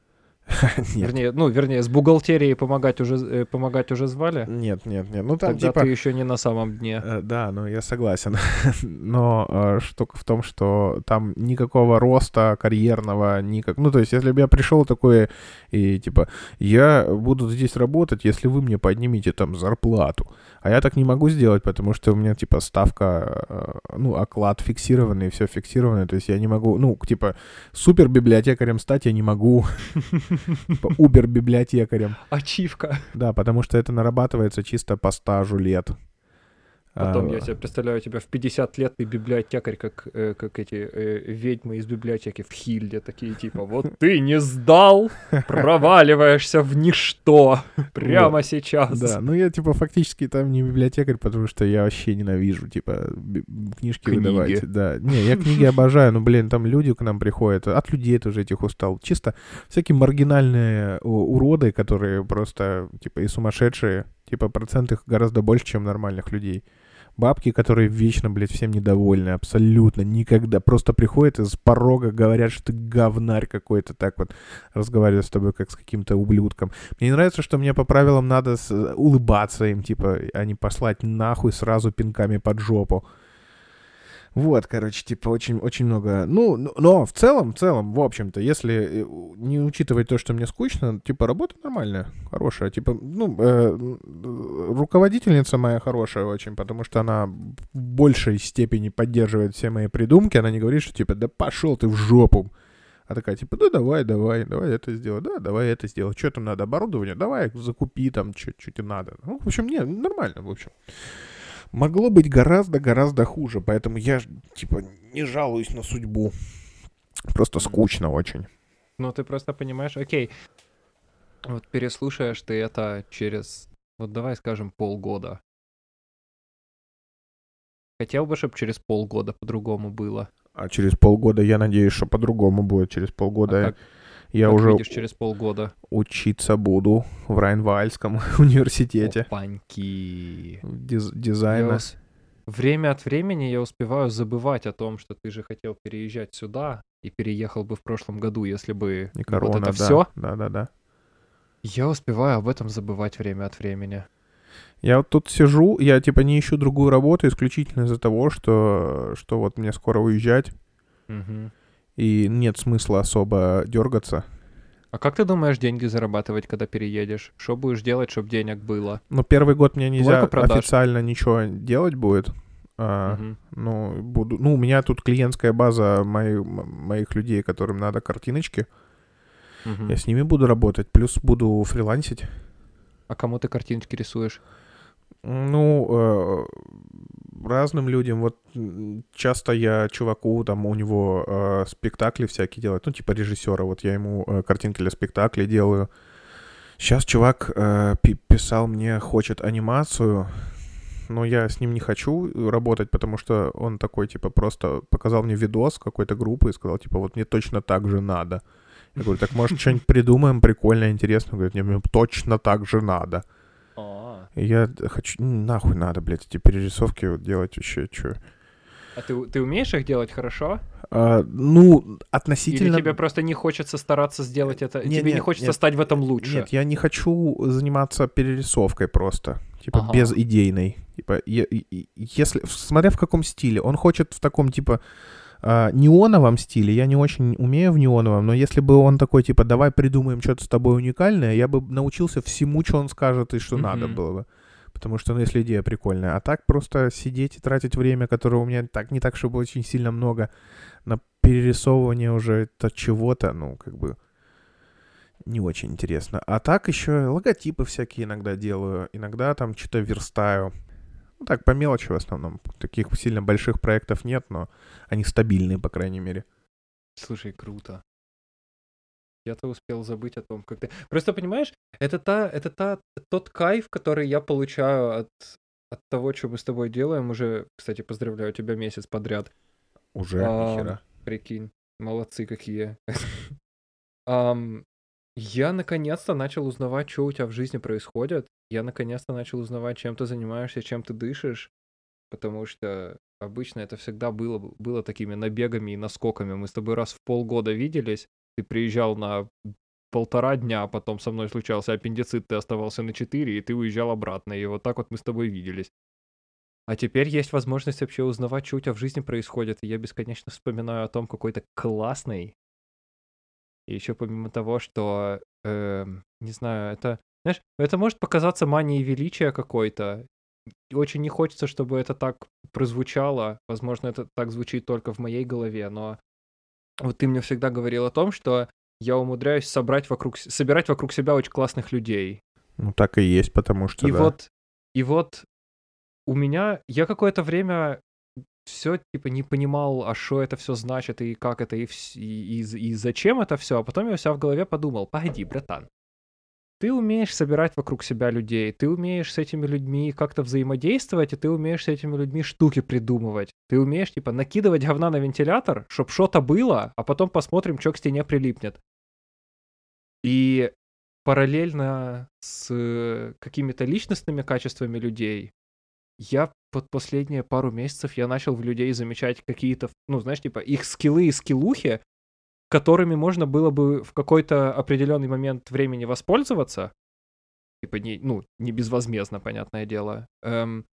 Вернее, ну, вернее, с бухгалтерией помогать уже, э, помогать уже звали? нет, нет, нет. Ну там Тогда типа... ты еще не на самом дне. Э, Да, ну я согласен. Но э, штука в том, что там никакого роста карьерного, никак. Ну, то есть, если бы я пришел такой и типа, я буду здесь работать, если вы мне поднимете там зарплату. А я так не могу сделать, потому что у меня типа ставка, ну, оклад фиксированный, все фиксированное. То есть я не могу, ну, типа, супер библиотекарем стать я не могу. Типа, Убер библиотекарем. Ачивка. Да, потому что это нарабатывается чисто по стажу лет. Потом А, я себе представляю тебя в 50 лет, ты библиотекарь, как, э, как эти э, ведьмы из библиотеки в Хильде, такие типа, вот ты не сдал, проваливаешься в ничто прямо сейчас. Да, ну я типа фактически там не библиотекарь, потому что я вообще ненавижу, типа, книжки Книги. выдавать. Да, не, я книги обожаю, но, блин, там люди к нам приходят, от людей тоже этих устал. Чисто всякие маргинальные уроды, которые просто, типа, и сумасшедшие, типа, процент их гораздо больше, чем нормальных людей. Бабки, которые вечно, блядь, всем недовольны, абсолютно, никогда. Просто приходят из порога, говорят, что ты говнарь какой-то, так вот разговаривают с тобой, как с каким-то ублюдком. Мне не нравится, что мне по правилам надо с- улыбаться им, типа, а не послать нахуй сразу пинками под жопу. Вот, короче, типа, очень, очень много. Ну, но- в целом, в целом, в общем-то, если э, не учитывать то, что мне скучно, типа, работа нормальная, хорошая. Типа, ну, э, руководительница моя хорошая очень, потому что она в большей степени поддерживает все мои придумки. Она не говорит, что, типа, да пошел ты в жопу. А такая, типа, да давай, давай, давай это сделай, да, давай это сделай. Что там надо, оборудование? Давай, закупи там, что тебе надо. Ну, в общем, не, нормально, в общем. Могло быть гораздо-гораздо хуже, поэтому я, типа, не жалуюсь на судьбу. Просто скучно очень. Ну, ты просто понимаешь, окей, вот переслушаешь ты это через, вот давай скажем, полгода. Хотел бы, чтобы через полгода по-другому было. А через полгода, я надеюсь, что по-другому будет. Через полгода А как, я как уже видишь через полгода? учиться буду в Райнвальском университете Опаньки. диз- Я дизайна. ус- Время от времени я успеваю забывать о том, что ты же хотел переезжать сюда и переехал бы в прошлом году, если бы И корона, вот это да. все. Да, да, да. Я успеваю об этом забывать время от времени. Я вот тут сижу, я типа не ищу другую работу исключительно из-за того, что, что вот мне скоро уезжать, Мгм. И нет смысла особо дергаться. А как ты думаешь деньги зарабатывать, когда переедешь? Что будешь делать, чтобы денег было? Но первый год мне нельзя официально ничего делать будет. А, Мгм. Ну, буду. Ну, у меня тут клиентская база мои- моих людей, которым надо картиночки. Мгм. Я с ними буду работать, плюс буду фрилансить. А кому ты картиночки рисуешь? Ну, э, разным людям. Вот часто я чуваку, там, у него э, спектакли всякие делают, ну, типа режиссера, вот я ему э, картинки для спектаклей делаю. Сейчас чувак э, пи- писал мне, хочет анимацию, но я с ним не хочу работать, потому что он такой, типа, просто показал мне видос какой-то группы и сказал, типа, вот мне точно так же надо. Я говорю, так может что-нибудь придумаем прикольное, интересное? Он говорит, не, мне точно так же надо. А, Я хочу... ну, Нахуй надо, блядь, эти перерисовки вот делать вообще, что... а ты, ты умеешь их делать хорошо? ну, Или относительно... тебе просто не хочется стараться сделать это? Не, тебе не нет, хочется нет. стать в этом лучше? Нет, я не хочу заниматься перерисовкой просто. Типа, Ага. без идейной. Типа, и- если... Смотря в каком стиле. Он хочет в таком, типа, а, неоновом стиле. Я не очень умею в неоновом, но если бы он такой, типа, давай придумаем что-то с тобой уникальное, я бы научился всему, что он скажет и что надо Мгм. было бы. Потому что, ну, если идея прикольная. А так просто сидеть и тратить время, которое у меня так не так, чтобы очень сильно много, на перерисовывание уже это чего-то, ну, как бы не очень интересно. А так еще логотипы всякие иногда делаю, иногда там что-то верстаю. Ну так, по мелочи в основном. Таких сильно больших проектов нет, но они стабильные, по крайней мере. Слушай, круто. Я-то успел забыть о том, как ты... Просто понимаешь, это та, это та, тот кайф, который я получаю от, от того, что мы с тобой делаем. Уже, кстати, поздравляю тебя месяц подряд. Уже, А, нихера. Прикинь, молодцы какие. Я наконец-то начал узнавать, что у тебя в жизни происходит. Я наконец-то начал узнавать, чем ты занимаешься, чем ты дышишь. Потому что обычно это всегда было, бы- было такими набегами и наскоками. Мы с тобой раз в полгода виделись. Ты приезжал на полтора дня, а потом со мной случался аппендицит, ты оставался на четыре, и ты уезжал обратно. И вот так вот мы с тобой виделись. А теперь есть возможность вообще узнавать, что у тебя в жизни происходит. И я бесконечно вспоминаю о том, какой ты классный. И еще помимо того, что, эм, не знаю, это, знаешь, это может показаться манией величия какой-то. Очень не хочется, чтобы это так прозвучало. Возможно, это так звучит только в моей голове, но вот ты мне всегда говорил о том, что я умудряюсь собрать вокруг, собирать вокруг себя очень классных людей. Ну так и есть, потому что, И да. вот, и вот у меня, я какое-то время все типа не понимал, а что это все значит, и как это, и, и, и и зачем это все. А потом я у себя в голове подумал, погоди, братан, ты умеешь собирать вокруг себя людей, ты умеешь с этими людьми как-то взаимодействовать, и ты умеешь с этими людьми штуки придумывать. Ты умеешь, типа, накидывать говна на вентилятор, чтоб что-то было, а потом посмотрим, что к стене прилипнет. И параллельно с э, какими-то личностными качествами людей, я под последние пару месяцев я начал в людей замечать какие-то, ну, знаешь, типа их скиллы и скиллухи, которыми можно было бы в какой-то определенный момент времени воспользоваться, типа не, ну, не безвозмездно, понятное дело, эм,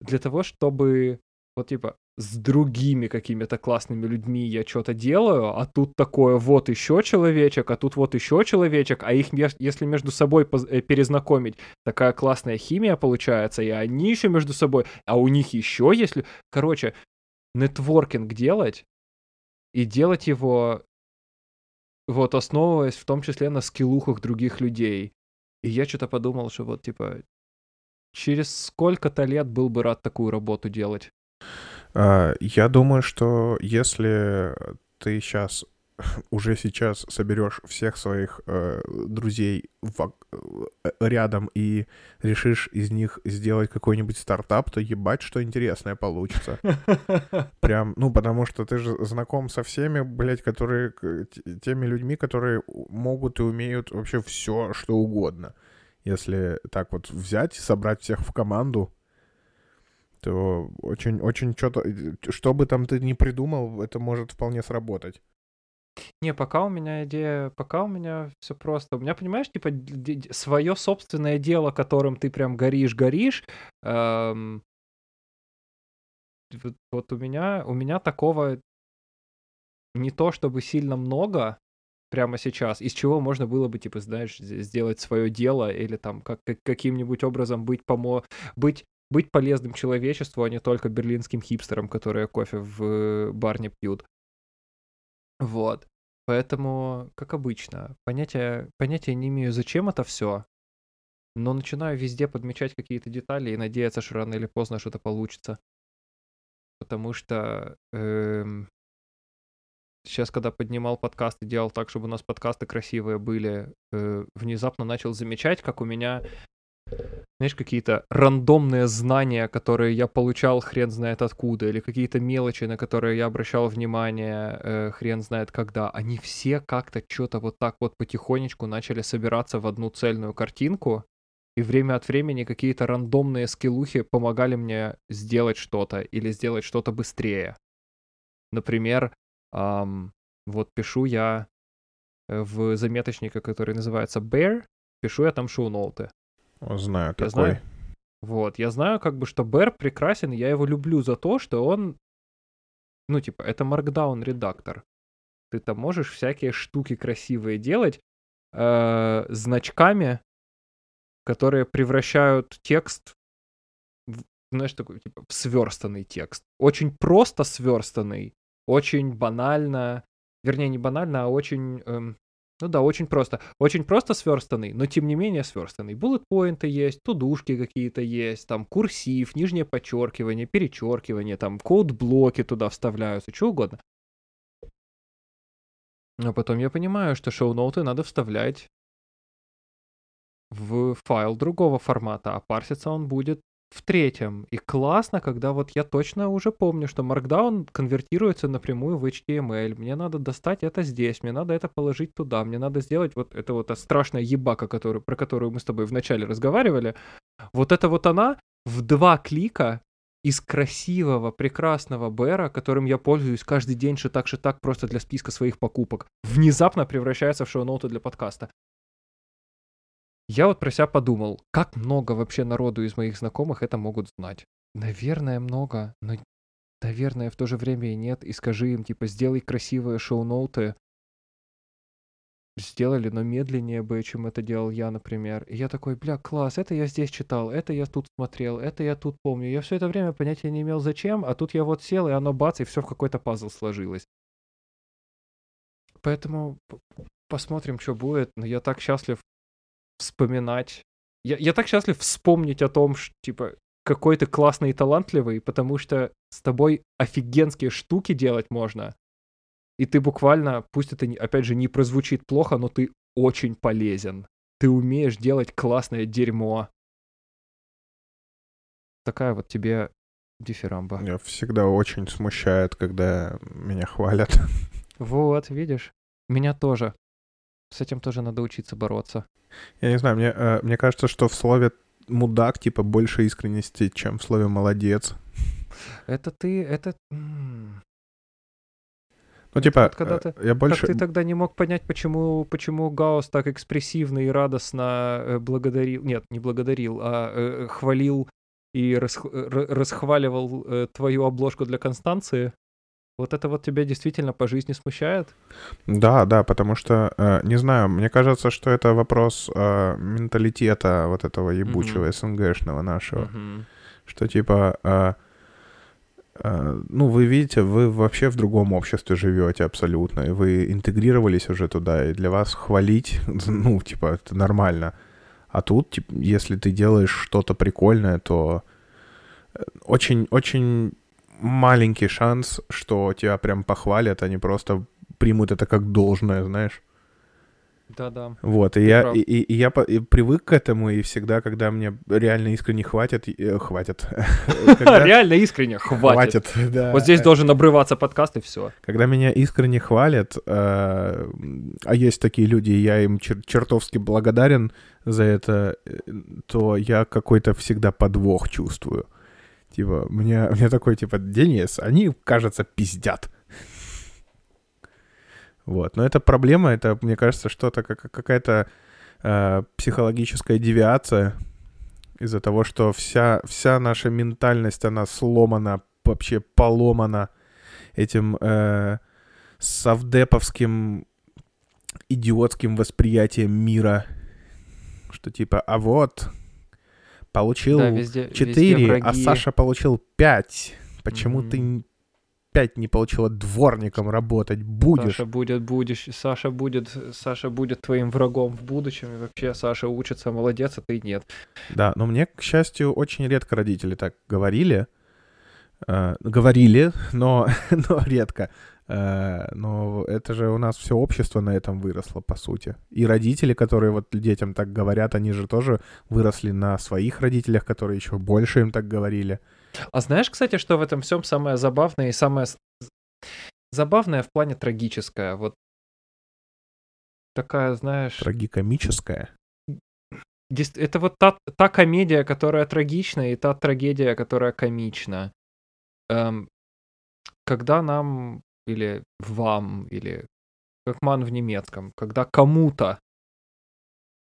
для того, чтобы вот типа с другими какими-то классными людьми я что-то делаю, а тут такое вот еще человечек, а тут вот еще человечек, а их если между собой э, перезнакомить, такая классная химия получается, и они еще между собой, а у них еще если... Короче, нетворкинг делать, и делать его вот основываясь в том числе на скиллухах других людей. И я что-то подумал, что вот типа через сколько-то лет был бы рад такую работу делать. А, я думаю, что если ты сейчас уже сейчас соберешь всех своих э, друзей в, э, рядом и решишь из них сделать какой-нибудь стартап, то ебать, что интересное получится. Прям, ну, потому что ты же знаком со всеми, блядь, которые, теми людьми, которые могут и умеют вообще все, что угодно. Если так вот взять, собрать всех в команду, то очень, очень что-то, что бы там ты ни придумал, это может вполне сработать. Не, пока у меня идея, пока у меня все просто. У меня, понимаешь, типа свое собственное дело, которым ты прям горишь, горишь. Эм, вот, вот у меня, у меня такого не то чтобы сильно много прямо сейчас, из чего можно было бы, типа, знаешь, сделать свое дело или там как, как каким-нибудь образом быть помо быть быть полезным человечеству, а не только берлинским хипстерам, которые кофе в барне пьют. Вот. Поэтому, как обычно, понятия, понятия не имею, зачем это все, но начинаю везде подмечать какие-то детали и надеяться, что рано или поздно что-то получится. Потому что эм, сейчас, когда поднимал подкаст и делал так, чтобы у нас подкасты красивые были, э, внезапно начал замечать, как у меня знаешь, какие-то рандомные знания, которые я получал хрен знает откуда, или какие-то мелочи, на которые я обращал внимание э, хрен знает когда, они все как-то что-то вот так вот потихонечку начали собираться в одну цельную картинку, и время от времени какие-то рандомные скиллухи помогали мне сделать что-то или сделать что-то быстрее. Например, эм, вот пишу я э, в заметочнике, который называется Bear, пишу я там шоу-ноуты. Знаю я такой. Знаю. Вот, я знаю, как бы, что Бэр прекрасен, я его люблю за то, что он, ну, типа, это Markdown редактор. Ты там можешь всякие штуки красивые делать э, значками, которые превращают текст в, знаешь, такой, типа, в сверстанный текст. Очень просто сверстанный, очень банально, вернее, не банально, а очень эм, ну да, очень просто. Очень просто сверстанный, но тем не менее сверстанный. Буллет-поинты есть, тудушки какие-то есть, там курсив, нижнее подчеркивание, перечеркивание, там код-блоки туда вставляются, что угодно. А потом я понимаю, что шоу-ноуты надо вставлять в файл другого формата, а парситься он будет в третьем. И классно, когда вот я точно уже помню, что Markdown конвертируется напрямую в HTML. Мне надо достать это здесь, мне надо это положить туда, мне надо сделать вот это вот страшная ебака, которую, про которую мы с тобой вначале разговаривали. Вот это вот она в два клика из красивого, прекрасного Бэра, которым я пользуюсь каждый день, что так, что так, просто для списка своих покупок, внезапно превращается в шоу-ноты для подкаста. Я вот про себя подумал, как много вообще народу из моих знакомых это могут знать. Наверное, много, но, наверное, в то же время и нет. И скажи им, типа, сделай красивые шоу-ноуты. Сделали, но медленнее бы, чем это делал я, например. И я такой, бля, класс, это я здесь читал, это я тут смотрел, это я тут помню. Я все это время понятия не имел зачем, а тут я вот сел, и оно бац, и все в какой-то пазл сложилось. Поэтому посмотрим, что будет. Но я так счастлив вспоминать. Я, я так счастлив вспомнить о том, что, типа, какой ты классный и талантливый, потому что с тобой офигенские штуки делать можно. И ты буквально, пусть это, опять же, не прозвучит плохо, но ты очень полезен. Ты умеешь делать классное дерьмо. Такая вот тебе дифирамба. Меня всегда очень смущает, когда меня хвалят. Вот, видишь? Меня тоже. С этим тоже надо учиться бороться. Я не знаю, мне, э, мне кажется, что в слове мудак, типа, больше искренности, чем в слове «молодец». Это ты, это... Ну, типа, вот когда э, ты- я больше... Как ты тогда не мог понять, почему, почему Гаус так экспрессивно и радостно э, благодарил, нет, не благодарил, а хвалил и расх- ра- расхваливал твою обложку для Констанции? Вот это вот тебя действительно по жизни смущает? Да, да, потому что, э, не знаю, мне кажется, что это вопрос э, менталитета вот этого ебучего СНГшного нашего. Мгм. Что типа, э, э, ну, вы видите, вы вообще в другом обществе живете абсолютно, и вы интегрировались уже туда, и для вас хвалить, ну, типа, это нормально. А тут, тип, если ты делаешь что-то прикольное, то э, очень-очень маленький шанс, что тебя прям похвалят, они просто примут это как должное, знаешь. Да-да. Вот, и Ты я, прав. и, и- я по- и привык к этому, и всегда, когда мне реально искренне хватит, э, хватит, Реально искренне, хватит. хватит, да. Вот здесь должен обрываться подкаст и все. Когда меня искренне хвалят, э, а есть такие люди, я им чер- чертовски благодарен за это, э, то я какой-то всегда подвох чувствую. Типа, мне, мне такой, типа, Денис, они, кажется, пиздят. Вот, но это проблема, это, мне кажется, что-то, как, какая-то э, психологическая девиация из-за того, что вся, вся наша ментальность, она сломана, вообще поломана этим э, совдеповским идиотским восприятием мира, что типа, а вот, получил Да, везде, везде 4, а враги. Саша получил 5. Почему Мгм. ты 5 не получила дворником работать? Будешь. Саша будет, будешь, Саша будет, Саша будет твоим врагом в будущем, и вообще Саша учится, молодец, а ты нет. Да, но мне, к счастью, очень редко родители так говорили. Э, говорили, но, но редко. Э, но это же у нас все общество на этом выросло, по сути. И родители, которые вот детям так говорят, они же тоже выросли на своих родителях, которые еще больше им так говорили. А знаешь, кстати, что в этом всем самое забавное и самое забавное в плане трагическое, вот такая, знаешь, Трагикомическое. дес- это вот та, та комедия, которая трагична, и та трагедия, которая комична. Эм, когда нам, или вам, или как ман в немецком, когда кому-то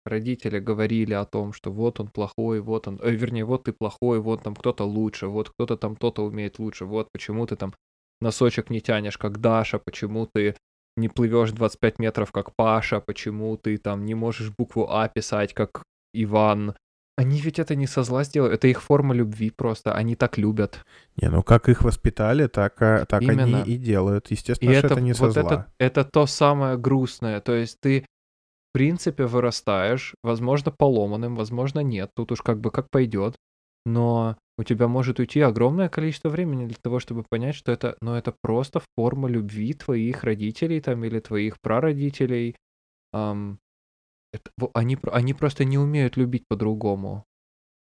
родители говорили о том, что вот он плохой, вот он, э, вернее, вот ты плохой, вот там кто-то лучше, вот кто-то там то-то умеет лучше, вот почему ты там носочек не тянешь, как Даша, почему ты не плывешь 25 метров, как Паша, почему ты там не можешь букву А писать, как Иван. Они ведь это не со зла сделали, это их форма любви просто, они так любят. Не, ну как их воспитали, так, а- так Именно. они и делают. И Естественно, что это, не со вот зла. это, это то самое грустное. То есть ты, в принципе, вырастаешь, возможно, поломанным, возможно, нет. Тут уж как бы как пойдет. Но у тебя может уйти огромное количество времени для того, чтобы понять, что это, ну, это просто форма любви твоих родителей там или твоих прародителей. Ам, это, они, они просто не умеют любить по-другому.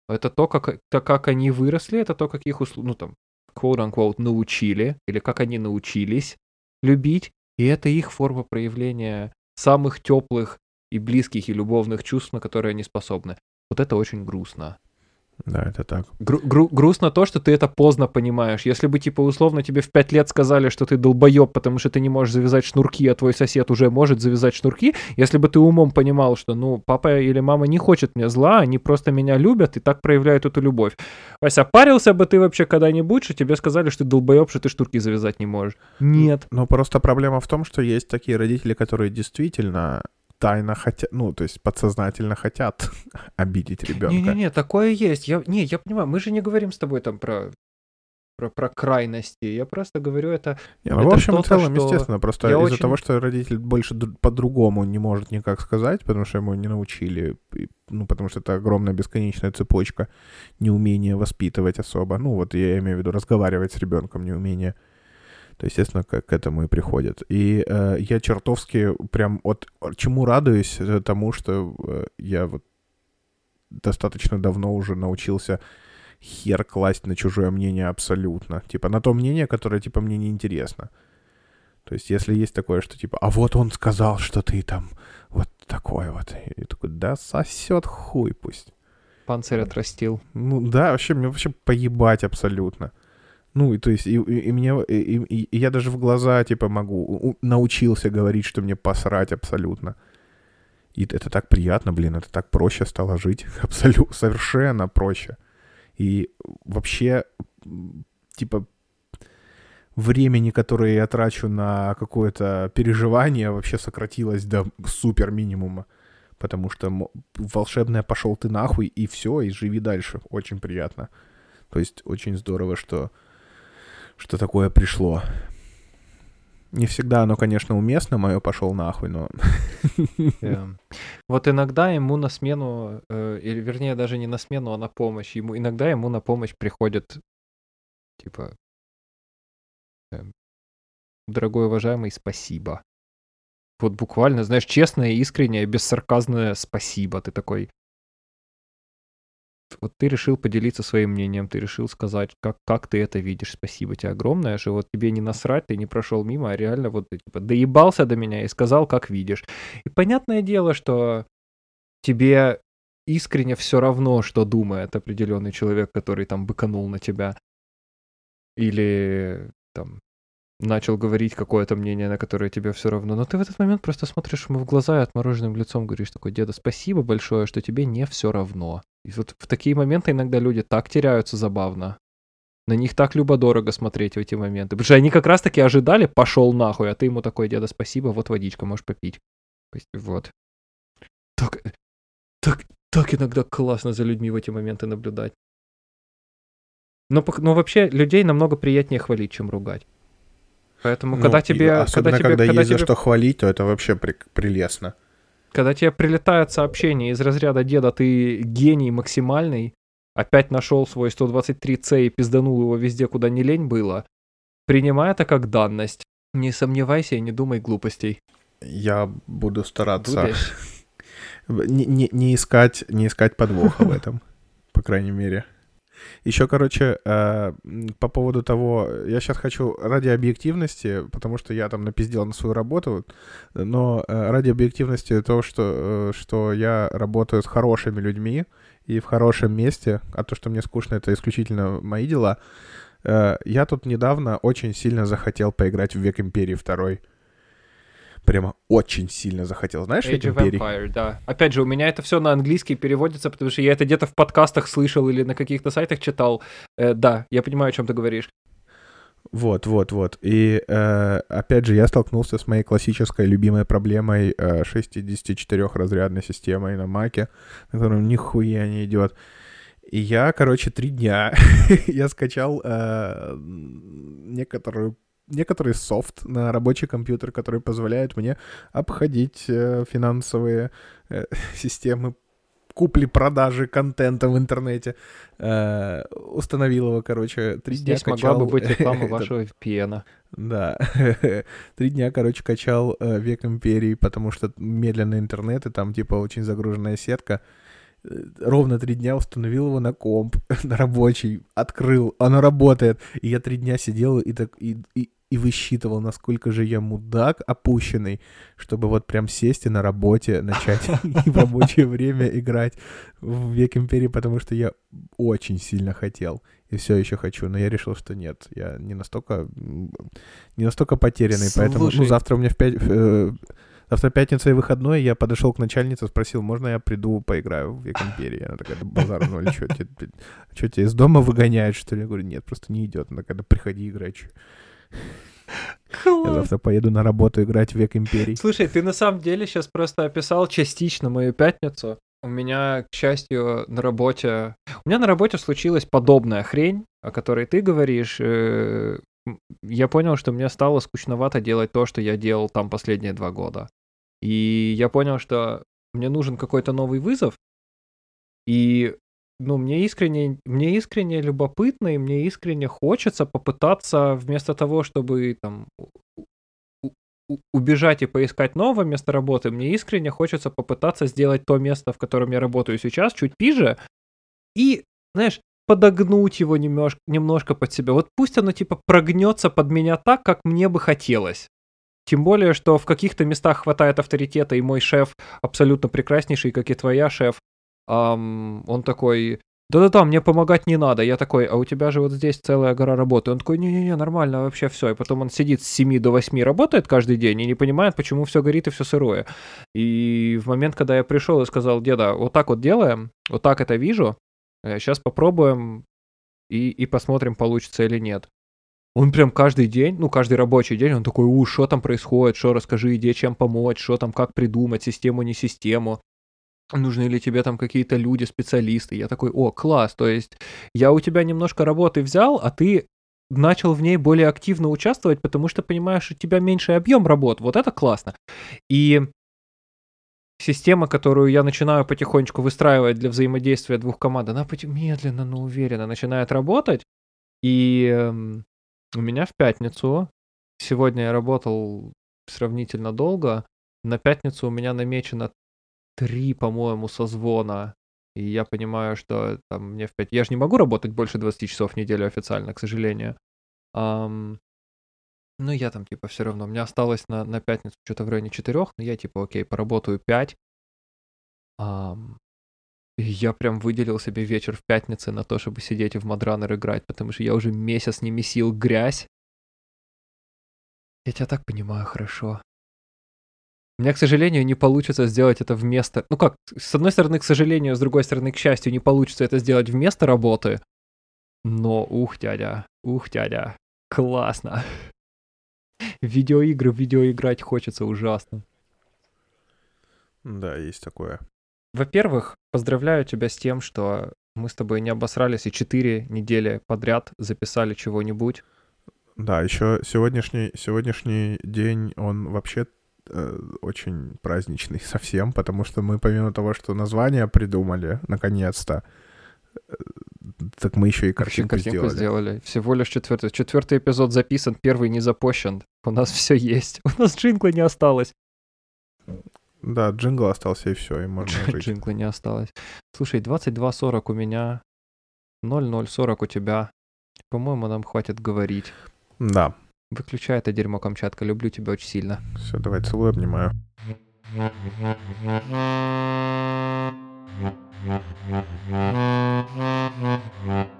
Это то, как, то, как они выросли, это то, как их, ну, там, quote-unquote, научили, или как они научились любить, и это их форма проявления самых теплых и близких и любовных чувств, на которые они способны. Вот это очень грустно. Да, это так. Гру- гру- грустно то, что ты это поздно понимаешь. Если бы, типа, условно тебе в пять лет сказали, что ты долбоеб, потому что ты не можешь завязать шнурки, а твой сосед уже может завязать шнурки, если бы ты умом понимал, что, ну, папа или мама не хочет мне зла, они просто меня любят и так проявляют эту любовь. Вася, парился бы ты вообще когда-нибудь, что тебе сказали, что ты долбоеб, что ты шнурки завязать не можешь? Нет. Но просто проблема в том, что есть такие родители, которые действительно тайно хотят, ну, то есть подсознательно хотят обидеть ребенка. Не-не-не, такое есть. Я, не, я понимаю, мы же не говорим с тобой там про, про, про крайности. Я просто говорю это... Не, ну, в Это общем и что-то, целом, что естественно, просто из-за очень- того, что родитель больше по-другому не может никак сказать, потому что ему не научили, ну, потому что это огромная бесконечная цепочка неумения воспитывать особо. Ну, вот я имею в виду разговаривать с ребенком, неумение. То, естественно, к, к этому и приходит. И э, я чертовски прям от чему радуюсь э, тому, что э, я вот достаточно давно уже научился хер класть на чужое мнение абсолютно. Типа на то мнение, которое, типа, мне не интересно. То есть, если есть такое, что типа, а вот он сказал, что ты там вот такой вот. И такой, да сосет хуй пусть. Панцирь отрастил. Ну да, вообще, мне вообще поебать абсолютно. Ну, и то есть, и, и, и мне, и, и, и я даже в глаза, типа, могу, у, научился говорить, что мне посрать абсолютно. И это так приятно, блин, это так проще стало жить. Абсолютно, совершенно проще. И вообще, типа, времени, которое я трачу на какое-то переживание, вообще сократилось до супер минимума. Потому что волшебная пошел ты нахуй, и все, и живи дальше. Очень приятно. То есть очень здорово, что, что такое пришло. Не всегда оно, конечно, уместно, мое пошел нахуй, но... Yeah. Вот иногда ему на смену, э, или вернее даже не на смену, а на помощь. Ему, иногда ему на помощь приходит, типа, э, дорогой уважаемый, спасибо. Вот буквально, знаешь, честное, искреннее, без сарказное спасибо. Ты такой, вот ты решил поделиться своим мнением, ты решил сказать, как, как ты это видишь, спасибо тебе огромное, что вот тебе не насрать, ты не прошел мимо, а реально вот ты типа доебался до меня и сказал, как видишь. И понятное дело, что тебе искренне все равно, что думает определенный человек, который там быканул на тебя. Или там начал говорить какое-то мнение, на которое тебе все равно. Но ты в этот момент просто смотришь ему в глаза и отмороженным лицом говоришь такой, деда, спасибо большое, что тебе не все равно. И вот в такие моменты иногда люди так теряются забавно. На них так любо-дорого смотреть в эти моменты. Потому что они как раз-таки ожидали, пошел нахуй, а ты ему такой, деда, спасибо, вот водичка, можешь попить. Вот. Так, так, так иногда классно за людьми в эти моменты наблюдать. Но, но вообще людей намного приятнее хвалить, чем ругать. Поэтому, ну, когда тебе... Особенно, когда, тебе, когда, когда есть тебе... за что хвалить, то это вообще при... прелестно. Когда тебе прилетает сообщение из разряда «Деда, ты гений максимальный», опять нашел свой 123C и пизданул его везде, куда не лень было, принимай это как данность. Не сомневайся и не думай глупостей. Я буду стараться не, не, не, искать, не искать подвоха в этом, по крайней мере. Еще, короче, э, по поводу того, я сейчас хочу ради объективности, потому что я там напиздел на свою работу, но э, ради объективности того, что, э, что я работаю с хорошими людьми и в хорошем месте, а то, что мне скучно, это исключительно мои дела, э, я тут недавно очень сильно захотел поиграть в Век Империи второй прямо очень сильно захотел. Знаешь, Age of Empire, да. Опять же, у меня это все на английский переводится, потому что я это где-то в подкастах слышал или на каких-то сайтах читал. Э, да, я понимаю, о чем ты говоришь. Вот, вот, вот. И э, опять же, я столкнулся с моей классической любимой проблемой э, 64-разрядной системой на Маке, на котором нихуя не идет. И я, короче, три дня я скачал э, некоторую некоторый софт на рабочий компьютер, который позволяет мне обходить э, финансовые э, системы купли-продажи контента в интернете. Э, установил его, короче, три дня Здесь качал... могла бы быть реклама вашего VPN. Да. три дня, короче, качал э, Век Империи, потому что медленный интернет, и там, типа, очень загруженная сетка. Ровно три дня установил его на комп, на рабочий, открыл, оно работает. И я три дня сидел и так и, и, и высчитывал, насколько же я мудак опущенный, чтобы вот прям сесть и на работе начать и в рабочее время играть в Век Империи, потому что я очень сильно хотел и все еще хочу, но я решил, что нет, я не настолько не настолько потерянный, поэтому ну завтра у меня в пять э, Завтра пятница и выходной, я подошел к начальнице, спросил, можно я приду поиграю в Век Империи? Она такая, базар ноль, что тебя из дома выгоняют, что ли? Я говорю, нет, просто не идет. Она такая, приходи играй. Класс. Я завтра поеду на работу играть в Век Империи. Слушай, ты на самом деле сейчас просто описал частично мою пятницу. У меня, к счастью, на работе... У меня на работе случилась подобная хрень, о которой ты говоришь. Э, я понял, что мне стало скучновато делать то, что я делал там последние два года. И я понял, что мне нужен какой-то новый вызов. И ну, мне искренне, мне искренне любопытно, и мне искренне хочется попытаться вместо того, чтобы там убежать и поискать новое место работы, мне искренне хочется попытаться сделать то место, в котором я работаю сейчас, чуть пиже, и, знаешь, подогнуть его немножко, немножко под себя. Вот пусть оно типа прогнется под меня так, как мне бы хотелось. Тем более, что в каких-то местах хватает авторитета, и мой шеф абсолютно прекраснейший, как и твоя шеф, ам, он такой, да-да-да, мне помогать не надо. Я такой, а у тебя же вот здесь целая гора работы. Он такой, не-не-не, нормально, вообще все. И потом он сидит с 7 до 8 работает каждый день и не понимает, почему все горит и все сырое. И в момент, когда я пришел и сказал, деда, вот так вот делаем, вот так это вижу, сейчас э, попробуем и, и посмотрим, получится или нет. Он прям каждый день, ну, каждый рабочий день, он такой, у, что там происходит, что расскажи, идея, чем помочь, что там, как придумать, систему, не систему нужны ли тебе там какие-то люди, специалисты. Я такой, о, класс, то есть я у тебя немножко работы взял, а ты начал в ней более активно участвовать, потому что понимаешь, у тебя меньший объем работ. Вот это классно. И система, которую я начинаю потихонечку выстраивать для взаимодействия двух команд, она медленно, но уверенно начинает работать. И эм, у меня в пятницу, сегодня я работал сравнительно долго, на пятницу у меня намечено три, по-моему, созвона. И я понимаю, что там мне в 5... Я же не могу работать больше 20 часов в неделю официально, к сожалению. Um, ну, я там, типа, все равно. Мне осталось на, на пятницу что-то в районе 4, но я, типа, окей, поработаю 5. Um, и я прям выделил себе вечер в пятницу на то, чтобы сидеть и в Мадранер играть, потому что я уже месяц не месил грязь. Я тебя так понимаю хорошо. У меня, к сожалению, не получится сделать это вместо... Ну как, с одной стороны, к сожалению, с другой стороны, к счастью, не получится это сделать вместо работы. Но, ух, дядя, ух, дядя, классно. Видеоигры, видеоиграть хочется ужасно. Да, есть такое. Во-первых, поздравляю тебя с тем, что мы с тобой не обосрались и четыре недели подряд записали чего-нибудь. Да, еще сегодняшний, сегодняшний день, он вообще э, очень праздничный совсем, потому что мы помимо того, что название придумали, наконец-то, э, так мы еще и картинку, картинку сделали. сделали. Всего лишь четвертый. Четвертый эпизод записан, первый не запущен. У нас все есть. У нас джингла не осталось. Да, джингл остался и все, и можно жить. Джингла не осталось. Слушай, 22.40 у меня, 00.40 у тебя. По-моему, нам хватит говорить. Да. Выключай это дерьмо, Камчатка. Люблю тебя очень сильно. Все, давай целую, обнимаю.